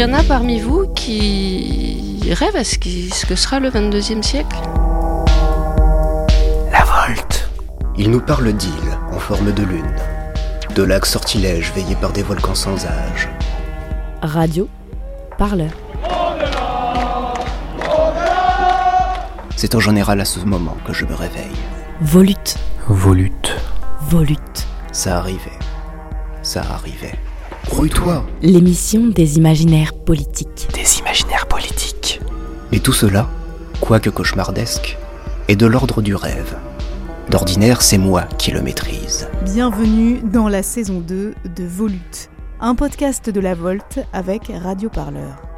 y en a parmi vous qui rêvent à ce, ce que sera le 22e siècle? La Volte. Il nous parle d'îles en forme de lune, de lacs sortilèges veillés par des volcans sans âge. Radio, parleur. C'est en général à ce moment que je me réveille. Volute. Volute. Volute. Ça arrivait. Ça arrivait. Rouille-toi L'émission des imaginaires politiques. Des imaginaires politiques. Et tout cela, quoique cauchemardesque, est de l'ordre du rêve. D'ordinaire, c'est moi qui le maîtrise. Bienvenue dans la saison 2 de Volute, un podcast de la Volte avec Radio Parleur.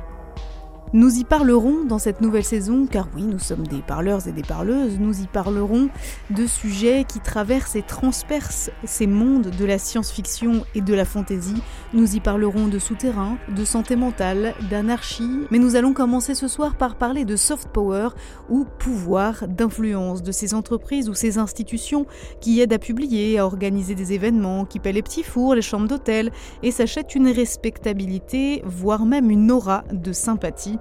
Nous y parlerons dans cette nouvelle saison, car oui, nous sommes des parleurs et des parleuses, nous y parlerons de sujets qui traversent et transpercent ces mondes de la science-fiction et de la fantasy. Nous y parlerons de souterrain, de santé mentale, d'anarchie, mais nous allons commencer ce soir par parler de soft power ou pouvoir d'influence de ces entreprises ou ces institutions qui aident à publier, à organiser des événements, qui paient les petits fours, les chambres d'hôtel et s'achètent une respectabilité, voire même une aura de sympathie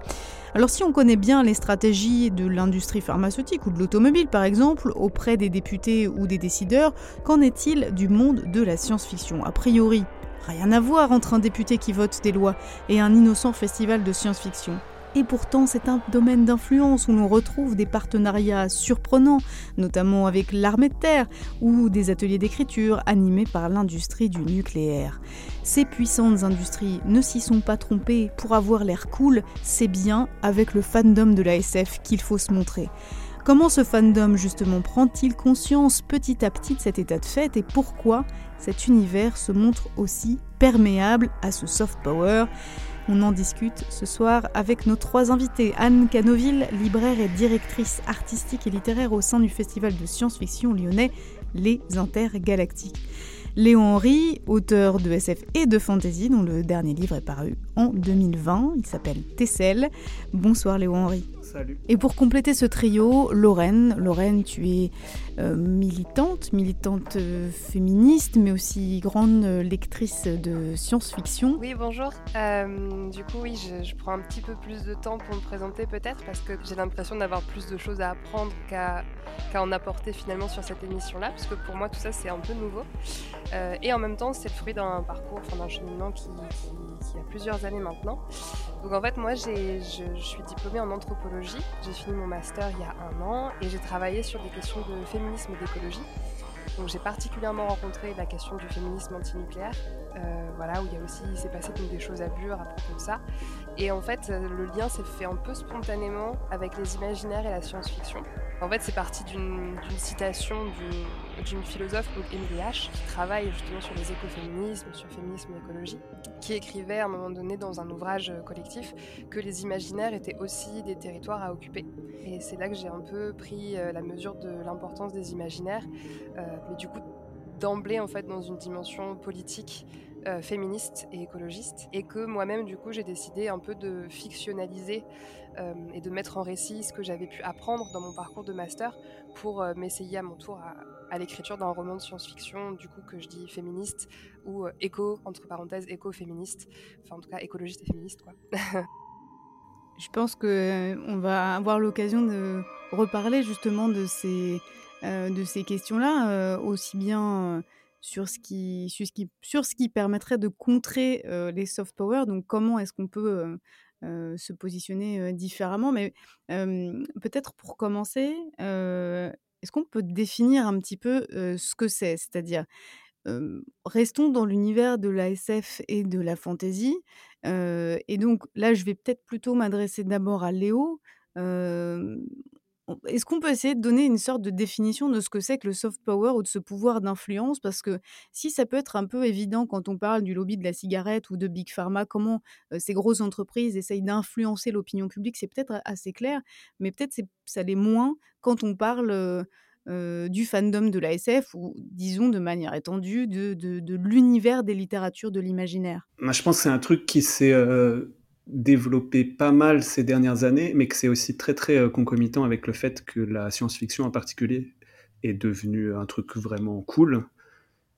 alors si on connaît bien les stratégies de l'industrie pharmaceutique ou de l'automobile par exemple, auprès des députés ou des décideurs, qu'en est-il du monde de la science-fiction? A priori, rien à voir entre un député qui vote des lois et un innocent festival de science-fiction. Et pourtant, c'est un domaine d'influence où l'on retrouve des partenariats surprenants, notamment avec l'armée de terre ou des ateliers d'écriture animés par l'industrie du nucléaire. Ces puissantes industries ne s'y sont pas trompées pour avoir l'air cool, c'est bien avec le fandom de la SF qu'il faut se montrer. Comment ce fandom justement prend-il conscience petit à petit de cet état de fait et pourquoi cet univers se montre aussi perméable à ce soft power? On en discute ce soir avec nos trois invités. Anne Canoville, libraire et directrice artistique et littéraire au sein du festival de science-fiction lyonnais Les Intergalactiques. Léon Henry, auteur de SF et de fantasy, dont le dernier livre est paru en 2020. Il s'appelle Tessel. Bonsoir Léon Henry. Et pour compléter ce trio, Lorraine. Lorraine, tu es euh, militante, militante euh, féministe, mais aussi grande euh, lectrice de science-fiction. Oui, bonjour. du coup, oui, je, prends un petit peu plus de temps pour me présenter peut-être, parce que j'ai l'impression d'avoir plus de choses à apprendre qu'à en apporter finalement sur cette émission-là, parce que pour moi, tout ça, c'est un peu nouveau. et en même temps, c'est le fruit d'un parcours, enfin, d'un cheminement qui, qui, a plusieurs années maintenant. Donc en fait, moi, je, je suis diplômée en anthropologie. J'ai fini mon master il y a un an et j'ai travaillé sur des questions de féminisme et d'écologie. Donc j'ai particulièrement rencontré la question du féminisme antinucléaire, euh, voilà, où il y a aussi, s'est passé des choses à Bure à propos de ça. Et en fait, le lien s'est fait un peu spontanément avec les imaginaires et la science-fiction. En fait, c'est parti d'une citation d'une philosophe, donc Emily H, qui travaille justement sur les écoféminismes, sur féminisme et l'écologie, qui écrivait à un moment donné dans un ouvrage collectif que les imaginaires étaient aussi des territoires à occuper. Et c'est là que j'ai un peu pris euh, la mesure de l'importance des imaginaires, euh, mais du coup d'emblée en fait dans une dimension politique euh, féministe et écologiste, et que moi-même, du coup, j'ai décidé un peu de fictionnaliser euh, et de mettre en récit ce que j'avais pu apprendre dans mon parcours de master pour euh, m'essayer à mon tour à, l'écriture d'un roman de science-fiction, du coup, que je dis féministe ou éco, entre parenthèses, éco-féministe, enfin, en tout cas, écologiste et féministe, quoi. je pense qu'on va avoir l'occasion de reparler justement de ces, de ces questions-là, aussi bien sur ce qui, sur ce qui, sur ce qui permettrait de contrer les soft power. Donc, comment est-ce qu'on peut se positionner différemment Mais peut-être pour commencer, est-ce qu'on peut définir un petit peu ce que c'est? C'est-à-dire, restons dans l'univers de la SF et de la fantasy. et donc, là, je vais peut-être plutôt m'adresser d'abord à Léo. Est-ce qu'on peut essayer de donner une sorte de définition de ce que c'est que le soft power ou de ce pouvoir d'influence? Parce que si ça peut être un peu évident quand on parle du lobby de la cigarette ou de Big Pharma, comment ces grosses entreprises essayent d'influencer l'opinion publique, c'est peut-être assez clair, mais peut-être ça l'est moins quand on parle du fandom de la SF ou, disons, de manière étendue, de, de, l'univers des littératures de l'imaginaire. Moi, je pense que c'est un truc qui s'est développé pas mal ces dernières années, mais que c'est aussi très très euh, concomitant avec le fait que la science-fiction en particulier est devenue un truc vraiment cool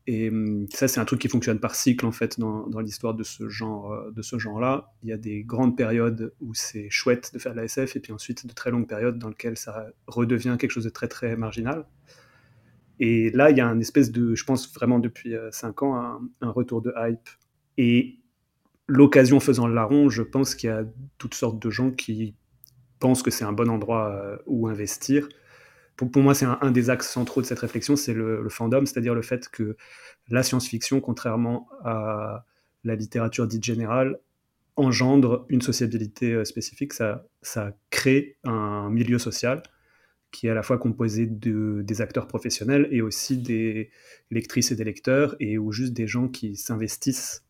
Et hum, ça, c'est un truc qui fonctionne par cycle, en fait, dans, dans l'histoire de ce genre, de ce genre-là. Il y a des grandes périodes où c'est chouette de faire de la SF, et puis ensuite de très longues périodes dans lesquelles ça redevient quelque chose de très, très marginal. Et là, il y a un espèce de, je pense vraiment depuis 5 ans, un, un, retour de hype. Et l'occasion faisant le larron, je pense qu'il y a toutes sortes de gens qui pensent que c'est un bon endroit où investir. Pour, moi, c'est un, des axes centraux de cette réflexion, c'est le, fandom, c'est-à-dire le fait que la science-fiction, contrairement à la littérature dite générale, engendre une sociabilité euh, spécifique, ça, ça crée un milieu social qui est à la fois composé de, des acteurs professionnels et aussi des lectrices et des lecteurs, et ou juste des gens qui s'investissent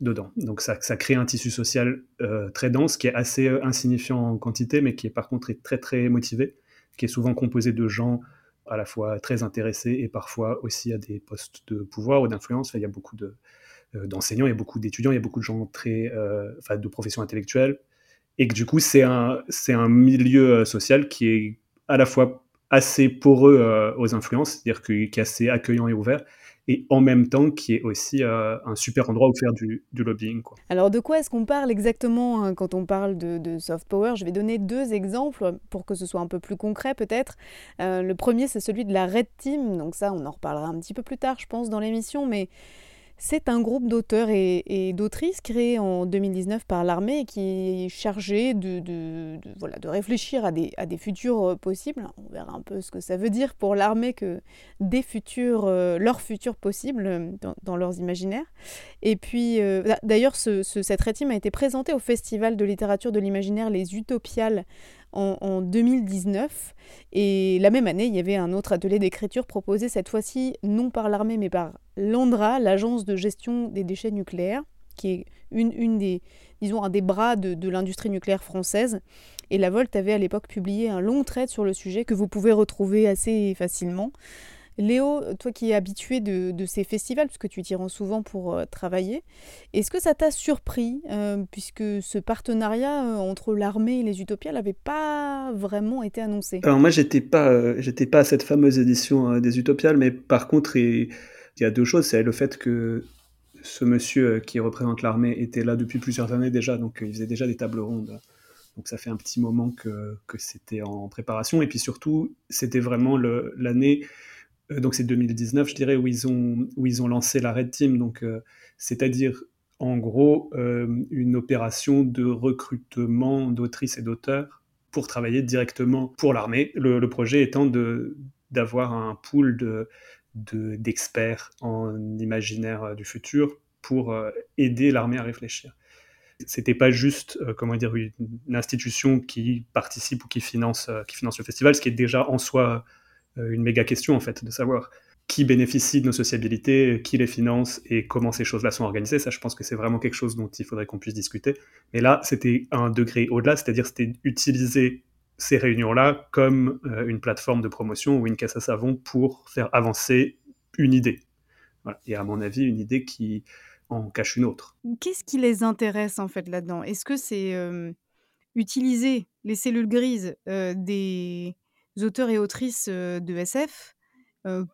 dedans. Donc ça, crée un tissu social euh, très dense, qui est assez euh, insignifiant en quantité, mais qui est par contre très très motivé qui est souvent composé de gens à la fois très intéressés et parfois aussi à des postes de pouvoir ou d'influence. il y a beaucoup euh, d'enseignants, il y a beaucoup d'étudiants, il y a beaucoup de gens très, enfin, de professions intellectuelles. Et que du coup, c'est un, c'est un milieu social qui est à la fois assez poreux aux influences, c'est-à-dire qui est assez accueillant et ouvert, et en même temps qui est aussi euh, un super endroit où faire du, lobbying. Quoi. Alors de quoi est-ce qu'on parle exactement hein, quand on parle de, soft power? Je vais donner deux exemples pour que ce soit un peu plus concret peut-être. Euh, le premier c'est celui de la Red Team, donc ça on en reparlera un petit peu plus tard je pense dans l'émission, mais c'est un groupe d'auteurs et, d'autrices créé en 2019 par l'armée qui est chargé de, réfléchir à des, futurs euh, possibles. On verra un peu ce que ça veut dire pour l'armée que des futurs, euh, leurs futurs possibles euh, dans, leurs imaginaires. Et puis, d'ailleurs, ce, cette rétime a été présentée au Festival de littérature de l'imaginaire Les Utopiales en, 2019. Et la même année, il y avait un autre atelier d'écriture proposé cette fois-ci non par l'armée mais par l'ANDRA, l'agence de gestion des déchets nucléaires, qui est une, une des, disons, un des bras de, de l'industrie nucléaire française. Et la Volt avait à l'époque publié un long trait sur le sujet que vous pouvez retrouver assez facilement. Léo, toi qui es habitué de, ces festivals, puisque tu t'y rends souvent pour euh, travailler, est-ce que ça t'a surpris, euh, puisque ce partenariat euh, entre l'armée et les Utopias n'avait pas vraiment été annoncé? Alors moi, j'étais pas, j'étais pas à cette fameuse édition des Utopiales, mais par contre, il y a deux choses. C'est le fait que ce monsieur qui représente l'armée était là depuis plusieurs années déjà, donc il faisait déjà des tables rondes. Donc ça fait un petit moment que, que c'était en préparation. Et puis surtout, c'était vraiment l'année euh, donc c'est 2019, je dirais, où ils ont, où ils ont lancé la Red Team, donc euh, c'est-à-dire en gros euh, une opération de recrutement d'autrices et d'auteurs pour travailler directement pour l'armée. Le, projet étant d'avoir un pool de, d'experts en imaginaire du futur pour aider l'armée à réfléchir. C'était pas juste, comment dire, une, institution qui participe ou qui finance, qui finance le festival, ce qui est déjà en soi euh, une méga question en fait, de savoir qui bénéficie de nos sociabilités, qui les finance et comment ces choses-là sont organisées. Ça, je pense que c'est vraiment quelque chose dont il faudrait qu'on puisse discuter. Mais là, c'était un degré au-delà, c'est-à-dire c'était utiliser ces réunions-là comme euh, une plateforme de promotion ou une caisse à savon pour faire avancer une idée. Et à mon avis, une idée qui en cache une autre. Qu'est-ce qui les intéresse en fait là-dedans? Est-ce que c'est euh, utiliser les cellules grises des auteurs et autrices de SF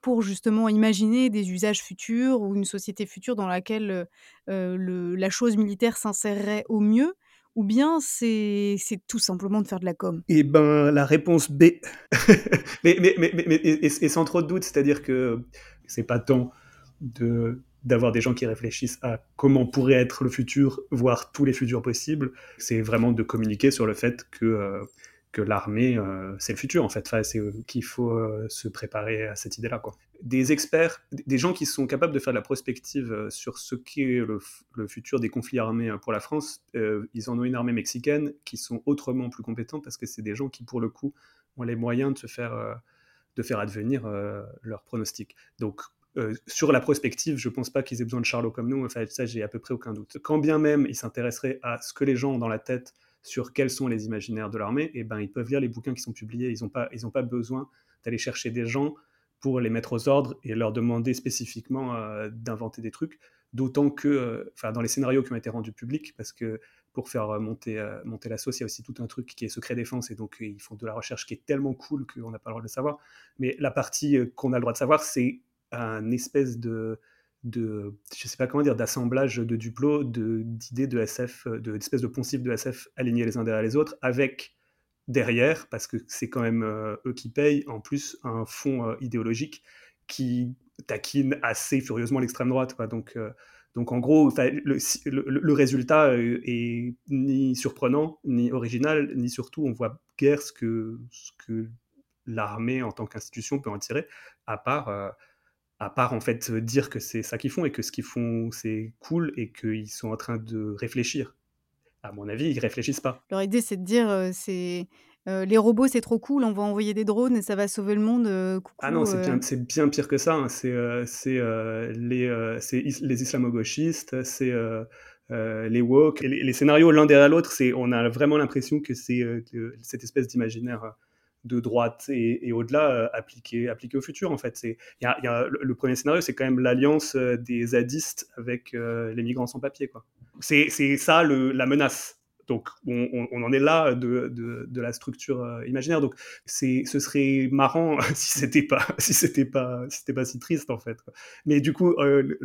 pour justement imaginer des usages futurs ou une société future dans laquelle la chose militaire s'insérerait au mieux? Ou bien c'est tout simplement de faire de la com? Eh ben, la réponse B. mais, mais, mais, et, sans trop de doute, c'est-à-dire que c'est pas tant de d'avoir des gens qui réfléchissent à comment pourrait être le futur, voire tous les futurs possibles. C'est vraiment de communiquer sur le fait que que l'armée, euh, c'est le futur en fait. C'est euh, qu'il faut euh, se préparer à cette idée-là. Quoi. Des experts, des gens qui sont capables de faire de la prospective sur ce qu'est le, le, futur des conflits armés pour la France, ils en ont une armée mexicaine qui sont autrement plus compétents parce que c'est des gens qui, pour le coup, ont les moyens de, se faire, de faire advenir leurs pronostics. Donc, sur la prospective, je ne pense pas qu'ils aient besoin de Charlot comme nous. Enfin, ça, j'ai à peu près aucun doute. Quand bien même ils s'intéresseraient à ce que les gens ont dans la tête sur quels sont les imaginaires de l'armée, et eh ben ils peuvent lire les bouquins qui sont publiés. Ils n'ont pas, ils pas besoin d'aller chercher des gens pour les mettre aux ordres et leur demander spécifiquement euh, d'inventer des trucs. D'autant que, euh, enfin, dans les scénarios qui ont été rendus publics, parce que pour faire monter, euh, monter la sauce, il y a aussi tout un truc qui est secret défense, et donc ils font de la recherche qui est tellement cool qu'on n'a pas le droit de le savoir. Mais la partie qu'on a le droit de savoir, c'est un espèce de de je sais pas comment dire, d'assemblage de duplos, d'idées de, SF, de, d'espèces de poncifs de SF alignés les uns derrière les autres, avec derrière, parce que c'est quand même eux qui payent, en plus un fond idéologique qui taquine assez furieusement l'extrême droite. Donc, donc en gros, le, résultat est ni surprenant, ni original, ni surtout on voit guère ce que l'armée en tant qu'institution peut en tirer, à part, à part en fait dire que c'est ça qu'ils font et que ce qu'ils font c'est cool et qu'ils sont en train de réfléchir. À mon avis, ils réfléchissent pas. Leur idée c'est de dire c'est les robots, c'est trop cool, on va envoyer des drones et ça va sauver le monde. ah non, c'est bien, bien, pire que ça. Hein. C'est les, les islamo-gauchistes, c'est les woke. Les, les scénarios l'un derrière l'autre, on a vraiment l'impression que c'est cette espèce d'imaginaire de droite et, au-delà appliqué, appliqué au futur en fait. Y y a, le premier scénario, c'est quand même l'alliance des zadistes avec les migrants sans papier. C'est ça le, la menace donc on, en est là de, la structure euh, imaginaire. Donc ce serait marrant si c'était pas si c'était pas si pas si triste en fait. Mais du coup, euh,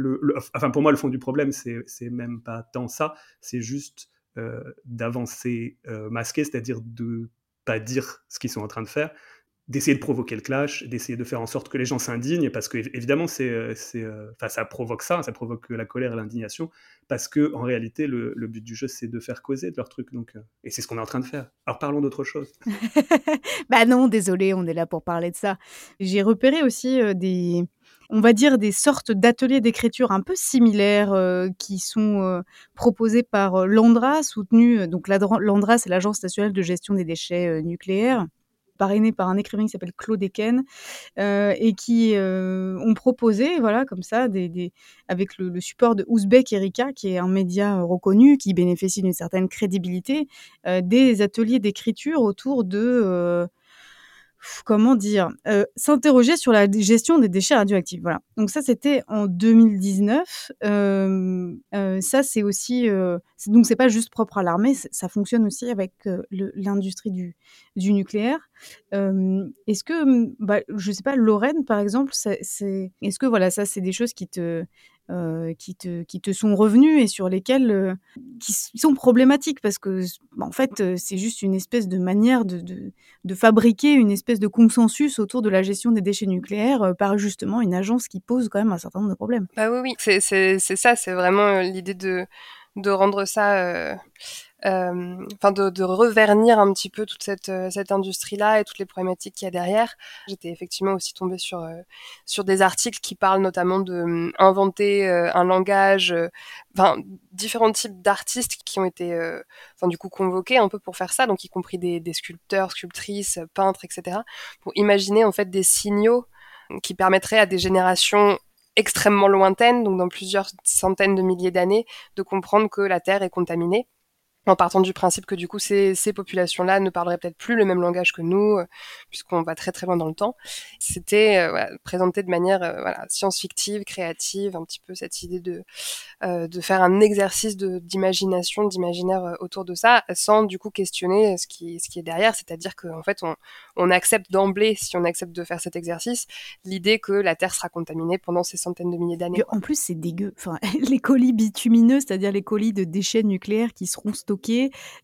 enfin pour moi le fond du problème c'est c'est même pas tant ça, c'est juste euh, d'avancer masqué, c'est-à-dire de pas dire ce qu'ils sont en train de faire, d'essayer de provoquer le clash, d'essayer de faire en sorte que les gens s'indignent, parce que évidemment, c'est, euh, euh, enfin, ça provoque ça, ça provoque la colère et l'indignation, parce que en réalité, le, le but du jeu, c'est de faire causer de leur truc, donc, euh, et c'est ce qu'on est en train de faire. Alors parlons d'autre chose. bah non, désolé, on est là pour parler de ça. J'ai repéré aussi des, on va dire des sortes d'ateliers d'écriture un peu similaires qui sont proposés par l'Andra, soutenu donc l'Andra, c'est l'agence nationale de gestion des déchets nucléaires parrainé par un écrivain qui s'appelle Claude Eken, euh, et qui euh, ont proposé, voilà, comme ça, avec le, support de Ouzbek Erika, qui est un média reconnu, qui bénéficie d'une certaine crédibilité, euh, des ateliers d'écriture autour de comment dire, euh, s'interroger sur la gestion des déchets radioactifs. Voilà. Donc ça, c'était en 2019. Euh, euh, ça, c'est aussi, donc c'est pas juste propre à l'armée, ça fonctionne aussi avec l'industrie du, du, nucléaire. est-ce que, bah, je sais pas, Lorraine, par exemple, c'est, est-ce que voilà, ça, c'est des choses qui te, euh, qui, te, qui te sont revenus et sur lesquels euh, qui sont problématiques parce que bah, en fait euh, c'est juste une espèce de manière de, de, de, fabriquer une espèce de consensus autour de la gestion des déchets nucléaires par justement une agence qui pose quand même un certain nombre de problèmes. Bah oui, oui, c'est ça, c'est vraiment l'idée de, de rendre ça euh, enfin de, de, revernir un petit peu toute cette, euh, cette industrie-là et toutes les problématiques qu'il y a derrière. J'étais effectivement aussi tombée sur, euh, sur des articles qui parlent notamment de inventer un langage, enfin différents types d'artistes qui ont été, enfin du coup convoqués un peu pour faire ça, donc y compris des, des sculpteurs, sculptrices, peintres, etc., pour imaginer en fait des signaux qui permettraient à des générations extrêmement lointaines, donc dans plusieurs centaines de milliers d'années, de comprendre que la Terre est contaminée en partant du principe que du coup ces, ces populations-là ne parleraient peut-être plus le même langage que nous, euh, puisqu'on va très très loin dans le temps. C'était euh, voilà, présenté de manière euh, science-fictive, créative, un petit peu cette idée de de faire un exercice d'imagination, d'imaginaire autour de ça, sans du coup questionner ce qui ce qui est derrière, c'est-à-dire qu'en fait on, on accepte d'emblée, si on accepte de faire cet exercice, l'idée que la Terre sera contaminée pendant ces centaines de milliers d'années. En plus c'est dégueu, enfin les colis bitumineux, c'est-à-dire les colis de déchets nucléaires qui seront stockés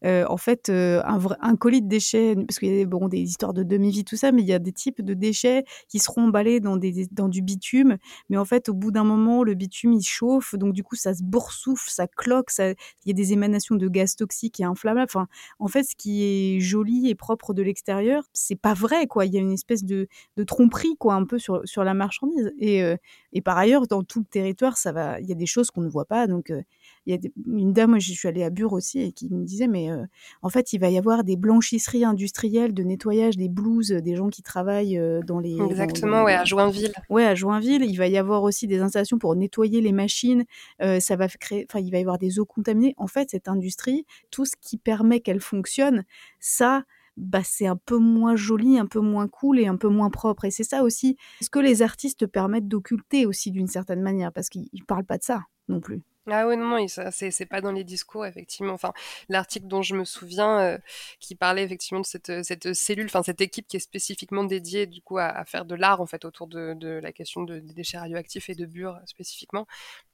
euh, en fait euh, un, colis de déchets, parce qu'il y a bon, des histoires de demi-vie, tout ça, mais il y a des types de déchets qui seront emballés dans, des, dans du bitume, mais en fait au bout d'un moment le bitume il chauffe, donc du coup ça se boursoufle, ça cloque, ça, il y a des émanations de gaz toxiques et inflammables. En fait ce qui est joli et propre de l'extérieur, c'est pas vrai quoi. Il y a une espèce de, tromperie quoi un peu sur, sur la marchandise. Et, euh, et par ailleurs dans tout le territoire ça va, il y a des choses qu'on ne voit pas. Donc il y a une dame, je suis allée à Bure aussi et qui me disait, mais euh, en fait, il va y avoir des blanchisseries industrielles de nettoyage des blouses des gens qui travaillent dans les. Exactement, ouais, à Joinville. Ouais, à Joinville. Il va y avoir aussi des installations pour nettoyer les machines. Euh, ça va créer, enfin, il va y avoir des eaux contaminées. En fait, cette industrie, tout ce qui permet qu'elle fonctionne, ça, bah, c'est un peu moins joli, un peu moins cool et un peu moins propre. Et c'est ça aussi ce que les artistes permettent d'occulter aussi d'une certaine manière, parce qu'ils parlent pas de ça non plus. Ah oui, non, non, c'est pas dans les discours, effectivement. Enfin, l'article dont je me souviens, euh, qui parlait effectivement de cette, cette cellule, enfin cette équipe qui est spécifiquement dédiée du coup à, faire de l'art en fait autour de, la question de, des déchets radioactifs et de bure spécifiquement.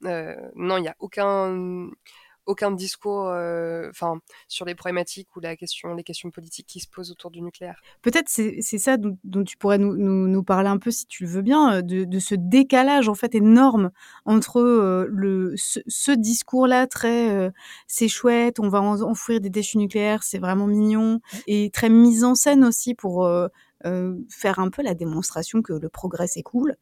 Euh, non, il n'y a aucun aucun discours euh, enfin sur les problématiques ou la question, les questions politiques qui se posent autour du nucléaire. Peut-être c'est ça dont, tu pourrais nous, nous, parler un peu, si tu le veux bien, euh, de, de ce décalage en fait énorme entre euh, le, ce, discours-là très c'est chouette, on va enfouir des déchets nucléaires, c'est vraiment mignon, et très mise en scène aussi pour euh, faire un peu la démonstration que le progrès c'est cool,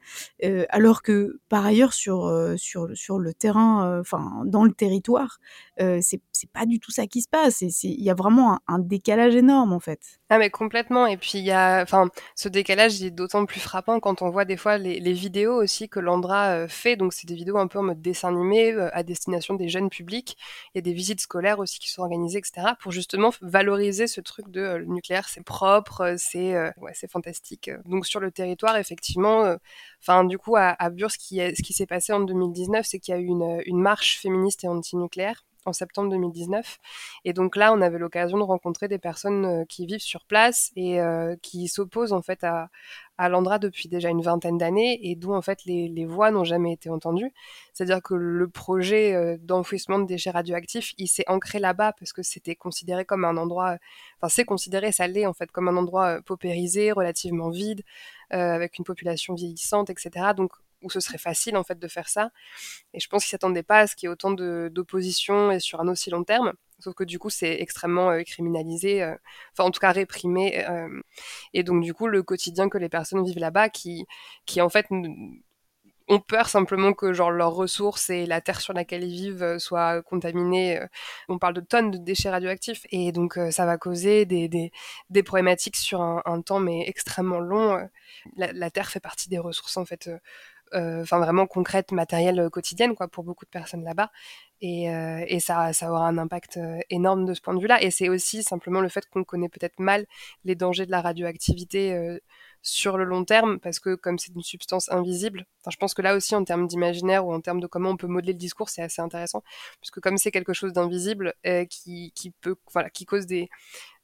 euh, alors que par ailleurs sur euh, sur sur le terrain, enfin dans le territoire, c'est pas du tout ça qui se passe. Il y a vraiment un, décalage énorme en fait. Ah mais complètement. Et puis il y a, enfin, ce décalage est d'autant plus frappant quand on voit des fois les, les vidéos aussi que Landra fait. Donc c'est des vidéos un peu en mode dessin animé à destination des jeunes publics. Il y a des visites scolaires aussi qui sont organisées, etc. Pour justement valoriser ce truc de le nucléaire, c'est propre, c'est c'est fantastique. Donc sur le territoire, effectivement, euh, du coup à, à ce qui, s'est passé en 2019, c'est qu'il y a eu une, une marche féministe et antinucléaire en septembre 2019. Et donc là, on avait l'occasion de rencontrer des personnes euh, qui vivent sur place et euh, qui s'opposent en fait à, à l'Andra depuis déjà une vingtaine d'années et d'où en fait les, voix n'ont jamais été entendues. C'est-à-dire que le projet euh, d'enfouissement de déchets radioactifs, il s'est ancré là-bas parce que c'était considéré comme un endroit, enfin c'est considéré, ça l'est en fait, comme un endroit paupérisé, relativement vide, avec une population vieillissante, etc. Donc où ce serait facile en fait de faire ça. Et je pense qu'ils s'attendaient pas à ce qu'il y ait autant d'opposition et sur un aussi long terme. Sauf que du coup, c'est extrêmement euh, criminalisé, euh, enfin en tout cas réprimé. Euh, et donc du coup, le quotidien que les personnes vivent là-bas, qui, qui en fait ont peur simplement que genre leurs ressources et la terre sur laquelle ils vivent soient contaminées. On parle de tonnes de déchets radioactifs et donc ça va causer des, des, des problématiques sur un, temps mais extrêmement long. La, terre fait partie des ressources en fait enfin vraiment concrète, matérielle, euh, quotidienne, quoi, pour beaucoup de personnes là-bas. Et, euh, ça, aura un impact énorme de ce point de vue-là. Et c'est aussi simplement le fait qu'on connaît peut-être mal les dangers de la radioactivité sur le long terme, parce que comme c'est une substance invisible, je pense que là aussi en termes d'imaginaire ou en termes de comment on peut modeler le discours, c'est assez intéressant, puisque comme c'est quelque chose d'invisible qui peut, voilà, qui cause des,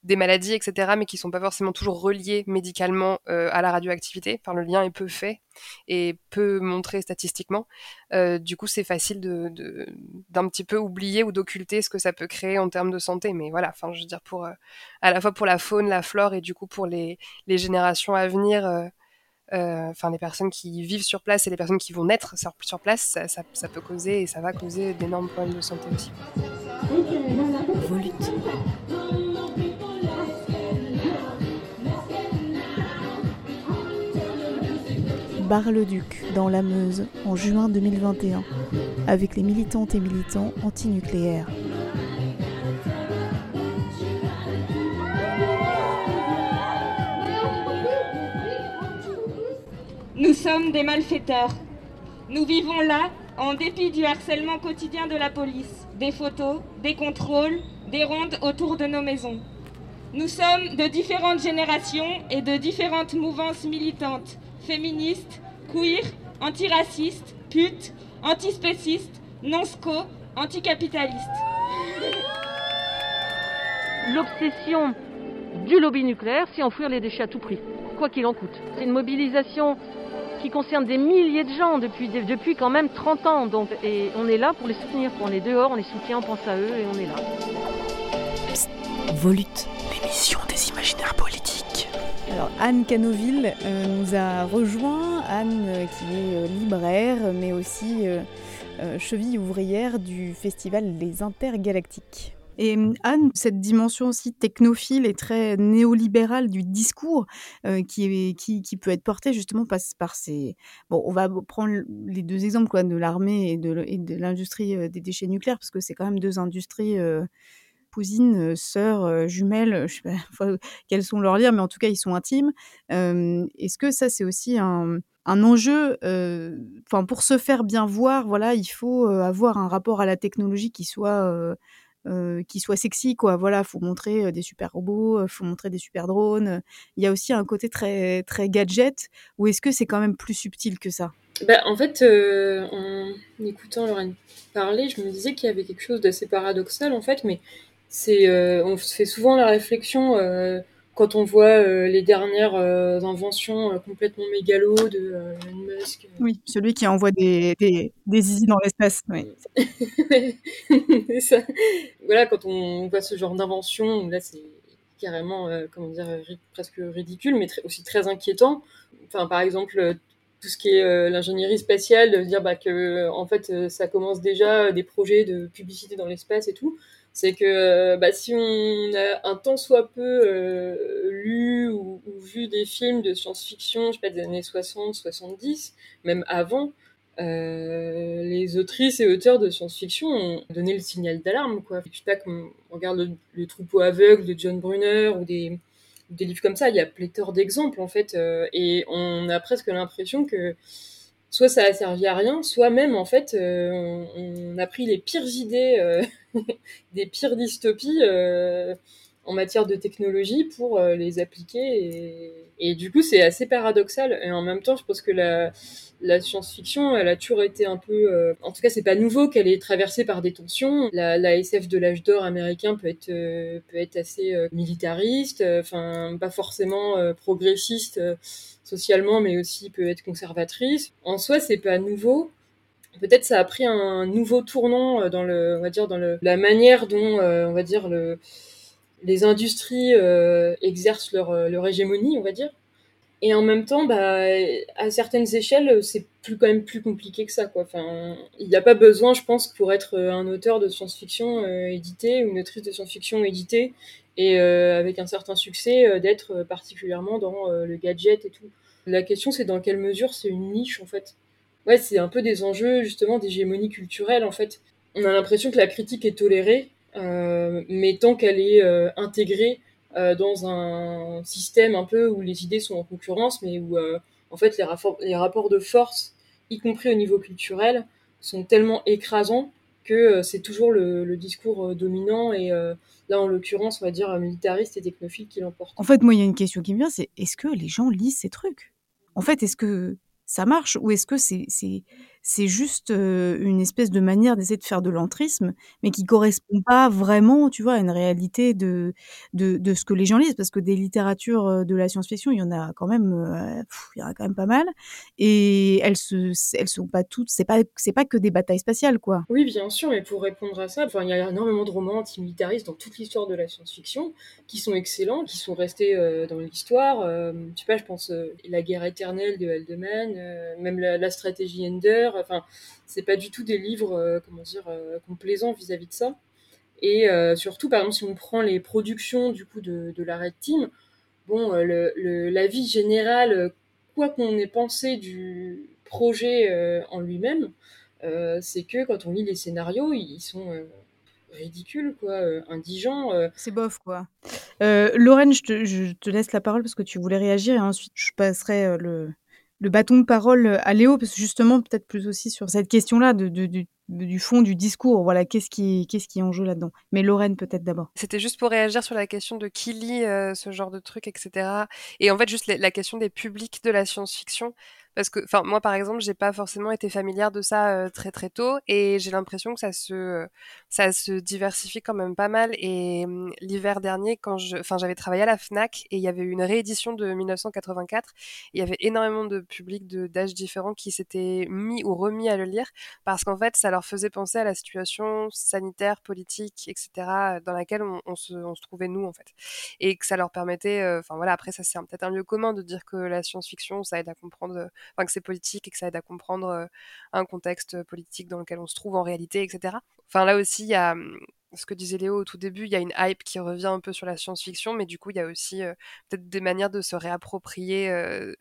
des maladies, etc., mais qui sont pas forcément toujours reliées médicalement euh, à la radioactivité. Enfin, le lien est peu fait et peu montré statistiquement. Euh, du coup, c'est facile de, d'un petit peu oublier ou d'occulter ce que ça peut créer en termes de santé. Mais voilà, enfin, je veux dire, pour, euh, à la fois pour la faune, la flore et du coup pour les, les générations à venir, enfin, les personnes qui vivent sur place et les personnes qui vont naître sur, place, ça, ça, ça, peut causer et ça va causer d'énormes problèmes de santé aussi. Bar-le-Duc, dans la Meuse, en juin 2021, avec les militantes et militants antinucléaires. Nous sommes des malfaiteurs. Nous vivons là en dépit du harcèlement quotidien de la police, des photos, des contrôles, des rondes autour de nos maisons. Nous sommes de différentes générations et de différentes mouvances militantes, féministes, queer, antiracistes, putes, antispécistes, non-sco, anticapitalistes. L'obsession du lobby nucléaire, c'est enfouir les déchets à tout prix, quoi qu'il en coûte. C'est une mobilisation qui concerne des milliers de gens depuis, depuis quand même 30 ans. Donc, et on est là pour les soutenir. On est dehors, on les soutient, on pense à eux et on est là. Volute. L'émission des imaginaires politiques. Alors Anne Canoville euh, nous a rejoint, Anne euh, qui est euh, libraire mais aussi cheville ouvrière du festival Les Intergalactiques. Et Anne, cette dimension aussi technophile et très néolibérale du discours qui, peut être porté justement par, par ces... Bon, on va prendre les deux exemples quoi, de l'armée et de, l'industrie des déchets nucléaires, parce que c'est quand même deux industries cousines, sœurs, jumelles, je sais pas quels sont leurs liens, mais en tout cas, ils sont intimes. Est-ce que ça, c'est aussi un, enjeu Enfin, pour se faire bien voir, voilà, il faut avoir un rapport à la technologie qui soit qui soit sexy, quoi. Voilà, faut montrer des super robots, faut montrer des super drones. Il y a aussi un côté très, très gadget, ou est-ce que c'est quand même plus subtil que ça? Bah, En fait, en écoutant Lorraine parler, je me disais qu'il y avait quelque chose d'assez paradoxal, en fait, mais c'est, on fait souvent la réflexion quand on voit euh, les dernières euh, inventions euh, complètement mégalo de Elon Musk. Oui, celui qui envoie des, des, des zizi dans l'espace. Oui. ça. Voilà, quand on voit ce genre d'invention, là c'est carrément, comment dire, presque ridicule, mais aussi très inquiétant. Enfin, par exemple, tout ce qui est l'ingénierie spatiale, de dire bah, que en fait ça commence déjà des projets de publicité dans l'espace et tout c'est que euh, bah, si on a un tant soit peu euh, lu ou, vu des films de science-fiction, je sais pas, des années 60, 70, même avant, euh, les autrices et auteurs de science-fiction ont donné le signal d'alarme, quoi. Je sais pas, qu'on regarde le, troupeau aveugle de John Brunner ou des, des livres comme ça, il y a pléthore d'exemples, en fait, et on a presque l'impression que soit ça a servi à rien, soit même en fait euh, on, a pris les pires idées euh, des pires dystopies euh, en matière de technologie pour les appliquer et, du coup c'est assez paradoxal. Et en même temps je pense que la, la science-fiction elle a toujours été un peu en tout cas c'est pas nouveau qu'elle est traversée par des tensions la, SF de l'âge d'or américain peut être peut être assez militariste enfin pas forcément progressiste socialement, mais aussi peut être conservatrice. En soi, c'est pas nouveau. Peut-être ça a pris un nouveau tournant euh, dans le, on va dire, dans le, la manière dont, euh, on va dire, le, les industries euh, exercent leur, leur hégémonie, on va dire. Et en même temps, bah, à certaines échelles, c'est quand même plus compliqué que ça, il n'y a pas besoin, je pense, pour être un auteur de science-fiction édité ou une autrice de science-fiction éditée et avec un certain succès, d'être particulièrement dans le gadget et tout. La question, c'est dans quelle mesure c'est une niche, en fait. Ouais, c'est un peu des enjeux, justement, d'hégémonie culturelle, en fait. On a l'impression que la critique est tolérée, euh, mais tant qu'elle est euh, intégrée euh, dans un système un peu où les idées sont en concurrence, mais où, en fait, les, rapports de force, y compris au niveau culturel, sont tellement écrasants que c'est toujours le, le discours dominant et là en l'occurrence on va dire militariste et technophile qui l'emporte. En fait moi il y a une question qui me vient c'est est-ce que les gens lisent ces trucs? En fait, est-ce que ça marche ou est-ce que c'est c'est juste une espèce de manière d'essayer de faire de l'entrisme, mais qui correspond pas vraiment, tu vois, à une réalité de, de, ce que les gens lisent, parce que des littératures de la science-fiction, il y en a quand même, il y en a quand même pas mal, et elles se, elles sont pas toutes, c'est pas, c'est pas que des batailles spatiales, quoi. Oui, bien sûr, mais pour répondre à ça, enfin, il y a énormément de romans antimilitaristes dans toute l'histoire de la science-fiction qui sont excellents, qui sont restés dans l'histoire. je sais pas, je pense La guerre éternelle de Haldeman, même la, la stratégie Ender Enfin, c'est pas du tout des livres, euh, comment dire, euh, complaisants vis-à-vis de ça. Et euh, surtout, par exemple, si on prend les productions du coup de, la Red Team, bon, le, l'avis général, quoi qu'on ait pensé du projet en lui-même, c'est que quand on lit les scénarios, ils sont ridicules, quoi, indigents. C'est bof, quoi. Lorraine, je te, je te, laisse la parole parce que tu voulais réagir et ensuite je passerai le, le bâton de parole à Léo, parce justement, peut-être plus aussi sur cette question-là du fond du discours. Voilà, qu'est-ce qui, est en jeu là-dedans Mais Lorraine, peut-être d'abord. C'était juste pour réagir sur la question de qui lit euh, ce genre de trucs, etc. Et en fait, juste la question des publics de la science-fiction parce que enfin moi par exemple j'ai pas forcément été familière de ça euh, très très tôt et j'ai l'impression que ça se ça se diversifie quand même pas mal et hum, l'hiver dernier quand je enfin j'avais travaillé à la Fnac et il y avait une réédition de 1984 il y avait énormément de publics de d'âges différents qui s'étaient mis ou remis à le lire parce qu'en fait ça leur faisait penser à la situation sanitaire politique etc dans laquelle on, se, on se trouvait nous en fait et que ça leur permettait euh, enfin voilà après ça c'est peut-être un lieu commun de dire que la science-fiction ça aide à comprendre enfin que c'est politique et que ça aide à comprendre euh, un contexte politique dans lequel on se trouve en réalité, etc. Enfin là aussi, il y a hum, ce que disait Léo au tout début, il y a une hype qui revient un peu sur la science-fiction, mais du coup, il y a aussi euh, peut-être des manières de se réapproprier euh,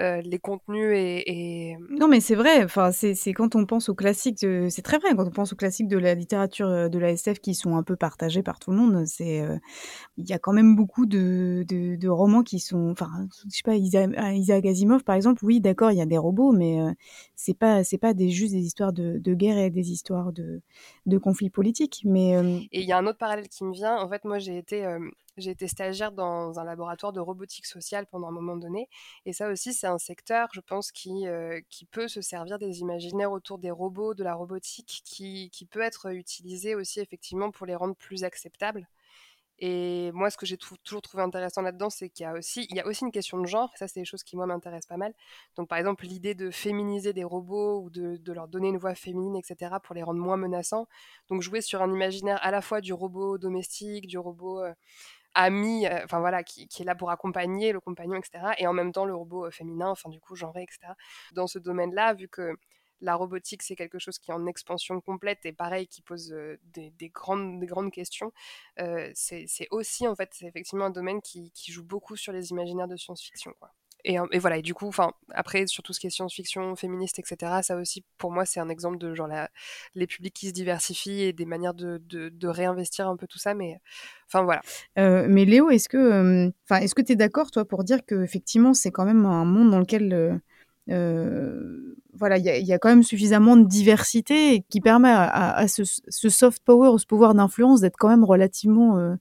euh, les contenus et, Non, mais c'est vrai. Enfin, c'est quand on pense aux classiques, c'est très vrai. Quand on pense aux classiques de la littérature euh, de la SF qui sont un peu partagés par tout le monde, c'est euh, il y a quand même beaucoup de, de, romans qui sont, enfin, je sais pas, Isaac Asimov par exemple. Oui, d'accord, il y a des robots, mais c'est pas c'est pas des juste des histoires de, de, guerre et des histoires de, de conflits politiques. Mais et il y a un autre parallèle qui me vient. En fait, moi, j'ai été j'ai été stagiaire dans un laboratoire de robotique sociale pendant un moment donné. Et ça aussi, c'est un secteur, je pense, qui, euh, qui peut se servir des imaginaires autour des robots, de la robotique, qui, qui peut être utilisé aussi effectivement pour les rendre plus acceptables. Et moi, ce que j'ai toujours trouvé intéressant là-dedans, c'est qu'il y a aussi, y a aussi une question de genre. Ça, c'est des choses qui moi m'intéressent pas mal. Donc, par exemple, l'idée de féminiser des robots ou de, de, leur donner une voix féminine, etc., pour les rendre moins menaçants. Donc, jouer sur un imaginaire à la fois du robot domestique, du robot euh, ami, euh, enfin voilà, qui, est là pour accompagner le compagnon, etc. Et en même temps le robot euh, féminin, enfin du coup genré, etc. Dans ce domaine-là, vu que la robotique c'est quelque chose qui est en expansion complète et pareil qui pose euh, des, grandes, des grandes questions, c'est aussi en fait c'est effectivement un domaine qui, qui, joue beaucoup sur les imaginaires de science-fiction. Quoi. Euh, et, voilà, et du coup, enfin, après, sur tout ce qui est science-fiction, féministe, etc., ça aussi, pour moi, c'est un exemple de genre les publics qui se diversifient et des manières de, réinvestir un peu tout ça, mais enfin voilà. Euh, mais Léo, est-ce que, euh, enfin, est-ce que tu es d'accord, toi, pour dire que effectivement, c'est quand même un monde dans lequel voilà, il y, a quand même suffisamment de diversité qui permet à, ce, soft power, ce pouvoir d'influence d'être quand même relativement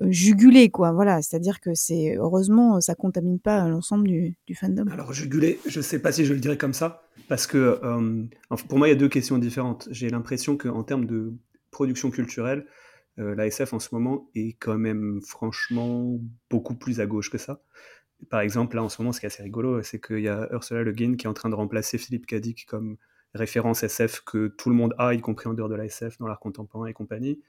juguler, quoi. Voilà, c'est-à-dire que c'est heureusement ça contamine pas l'ensemble du, fandom. Alors juguler, je sais pas si je le dirais comme ça, parce que euh, pour moi il y a deux questions différentes. J'ai l'impression qu'en termes de production culturelle, euh, la SF en ce moment est quand même franchement beaucoup plus à gauche que ça. Par exemple, là en ce moment, ce qui est assez rigolo, c'est qu'il y a Ursula Le Guin qui est en train de remplacer Philippe Cadic comme référence SF que tout le monde a, y compris en dehors de la SF, dans l'art contemporain et compagnie.